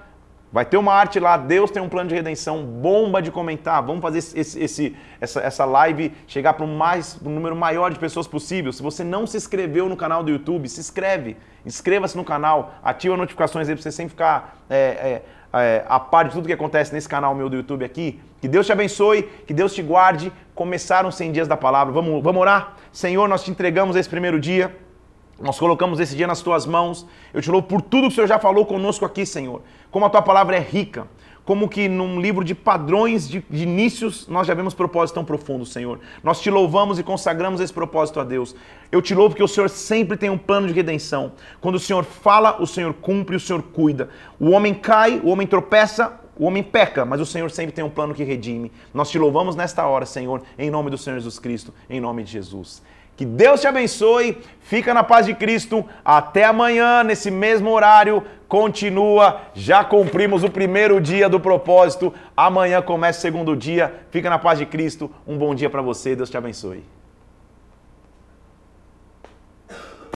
Vai ter uma arte lá, Deus tem um plano de redenção, bomba de comentar. Vamos fazer esse, esse, essa, essa live chegar para um, mais, número maior de pessoas possível. Se você não se inscreveu no canal do YouTube, se inscreve. Inscreva-se no canal, ativa as notificações aí para você sempre ficar é, é, é, a par de tudo que acontece nesse canal meu do YouTube aqui. Que Deus te abençoe, que Deus te guarde. Começaram 100 dias da palavra. Vamos, vamos orar? Senhor, nós te entregamos esse primeiro dia. Nós colocamos esse dia nas tuas mãos. Eu te louvo por tudo que o Senhor já falou conosco aqui, Senhor. Como a tua palavra é rica. Como que num livro de padrões de, de inícios nós já vemos propósitos tão profundos, Senhor. Nós te louvamos e consagramos esse propósito a Deus. Eu te louvo porque o Senhor sempre tem um plano de redenção. Quando o Senhor fala, o Senhor cumpre, o Senhor cuida. O homem cai, o homem tropeça, o homem peca, mas o Senhor sempre tem um plano que redime. Nós te louvamos nesta hora, Senhor, em nome do Senhor Jesus Cristo, em nome de Jesus. Que Deus te abençoe. Fica na paz de Cristo. Até amanhã, nesse mesmo horário. Continua. Já cumprimos o primeiro dia do propósito. Amanhã começa o segundo dia. Fica na paz de Cristo. Um bom dia para você. Deus te abençoe.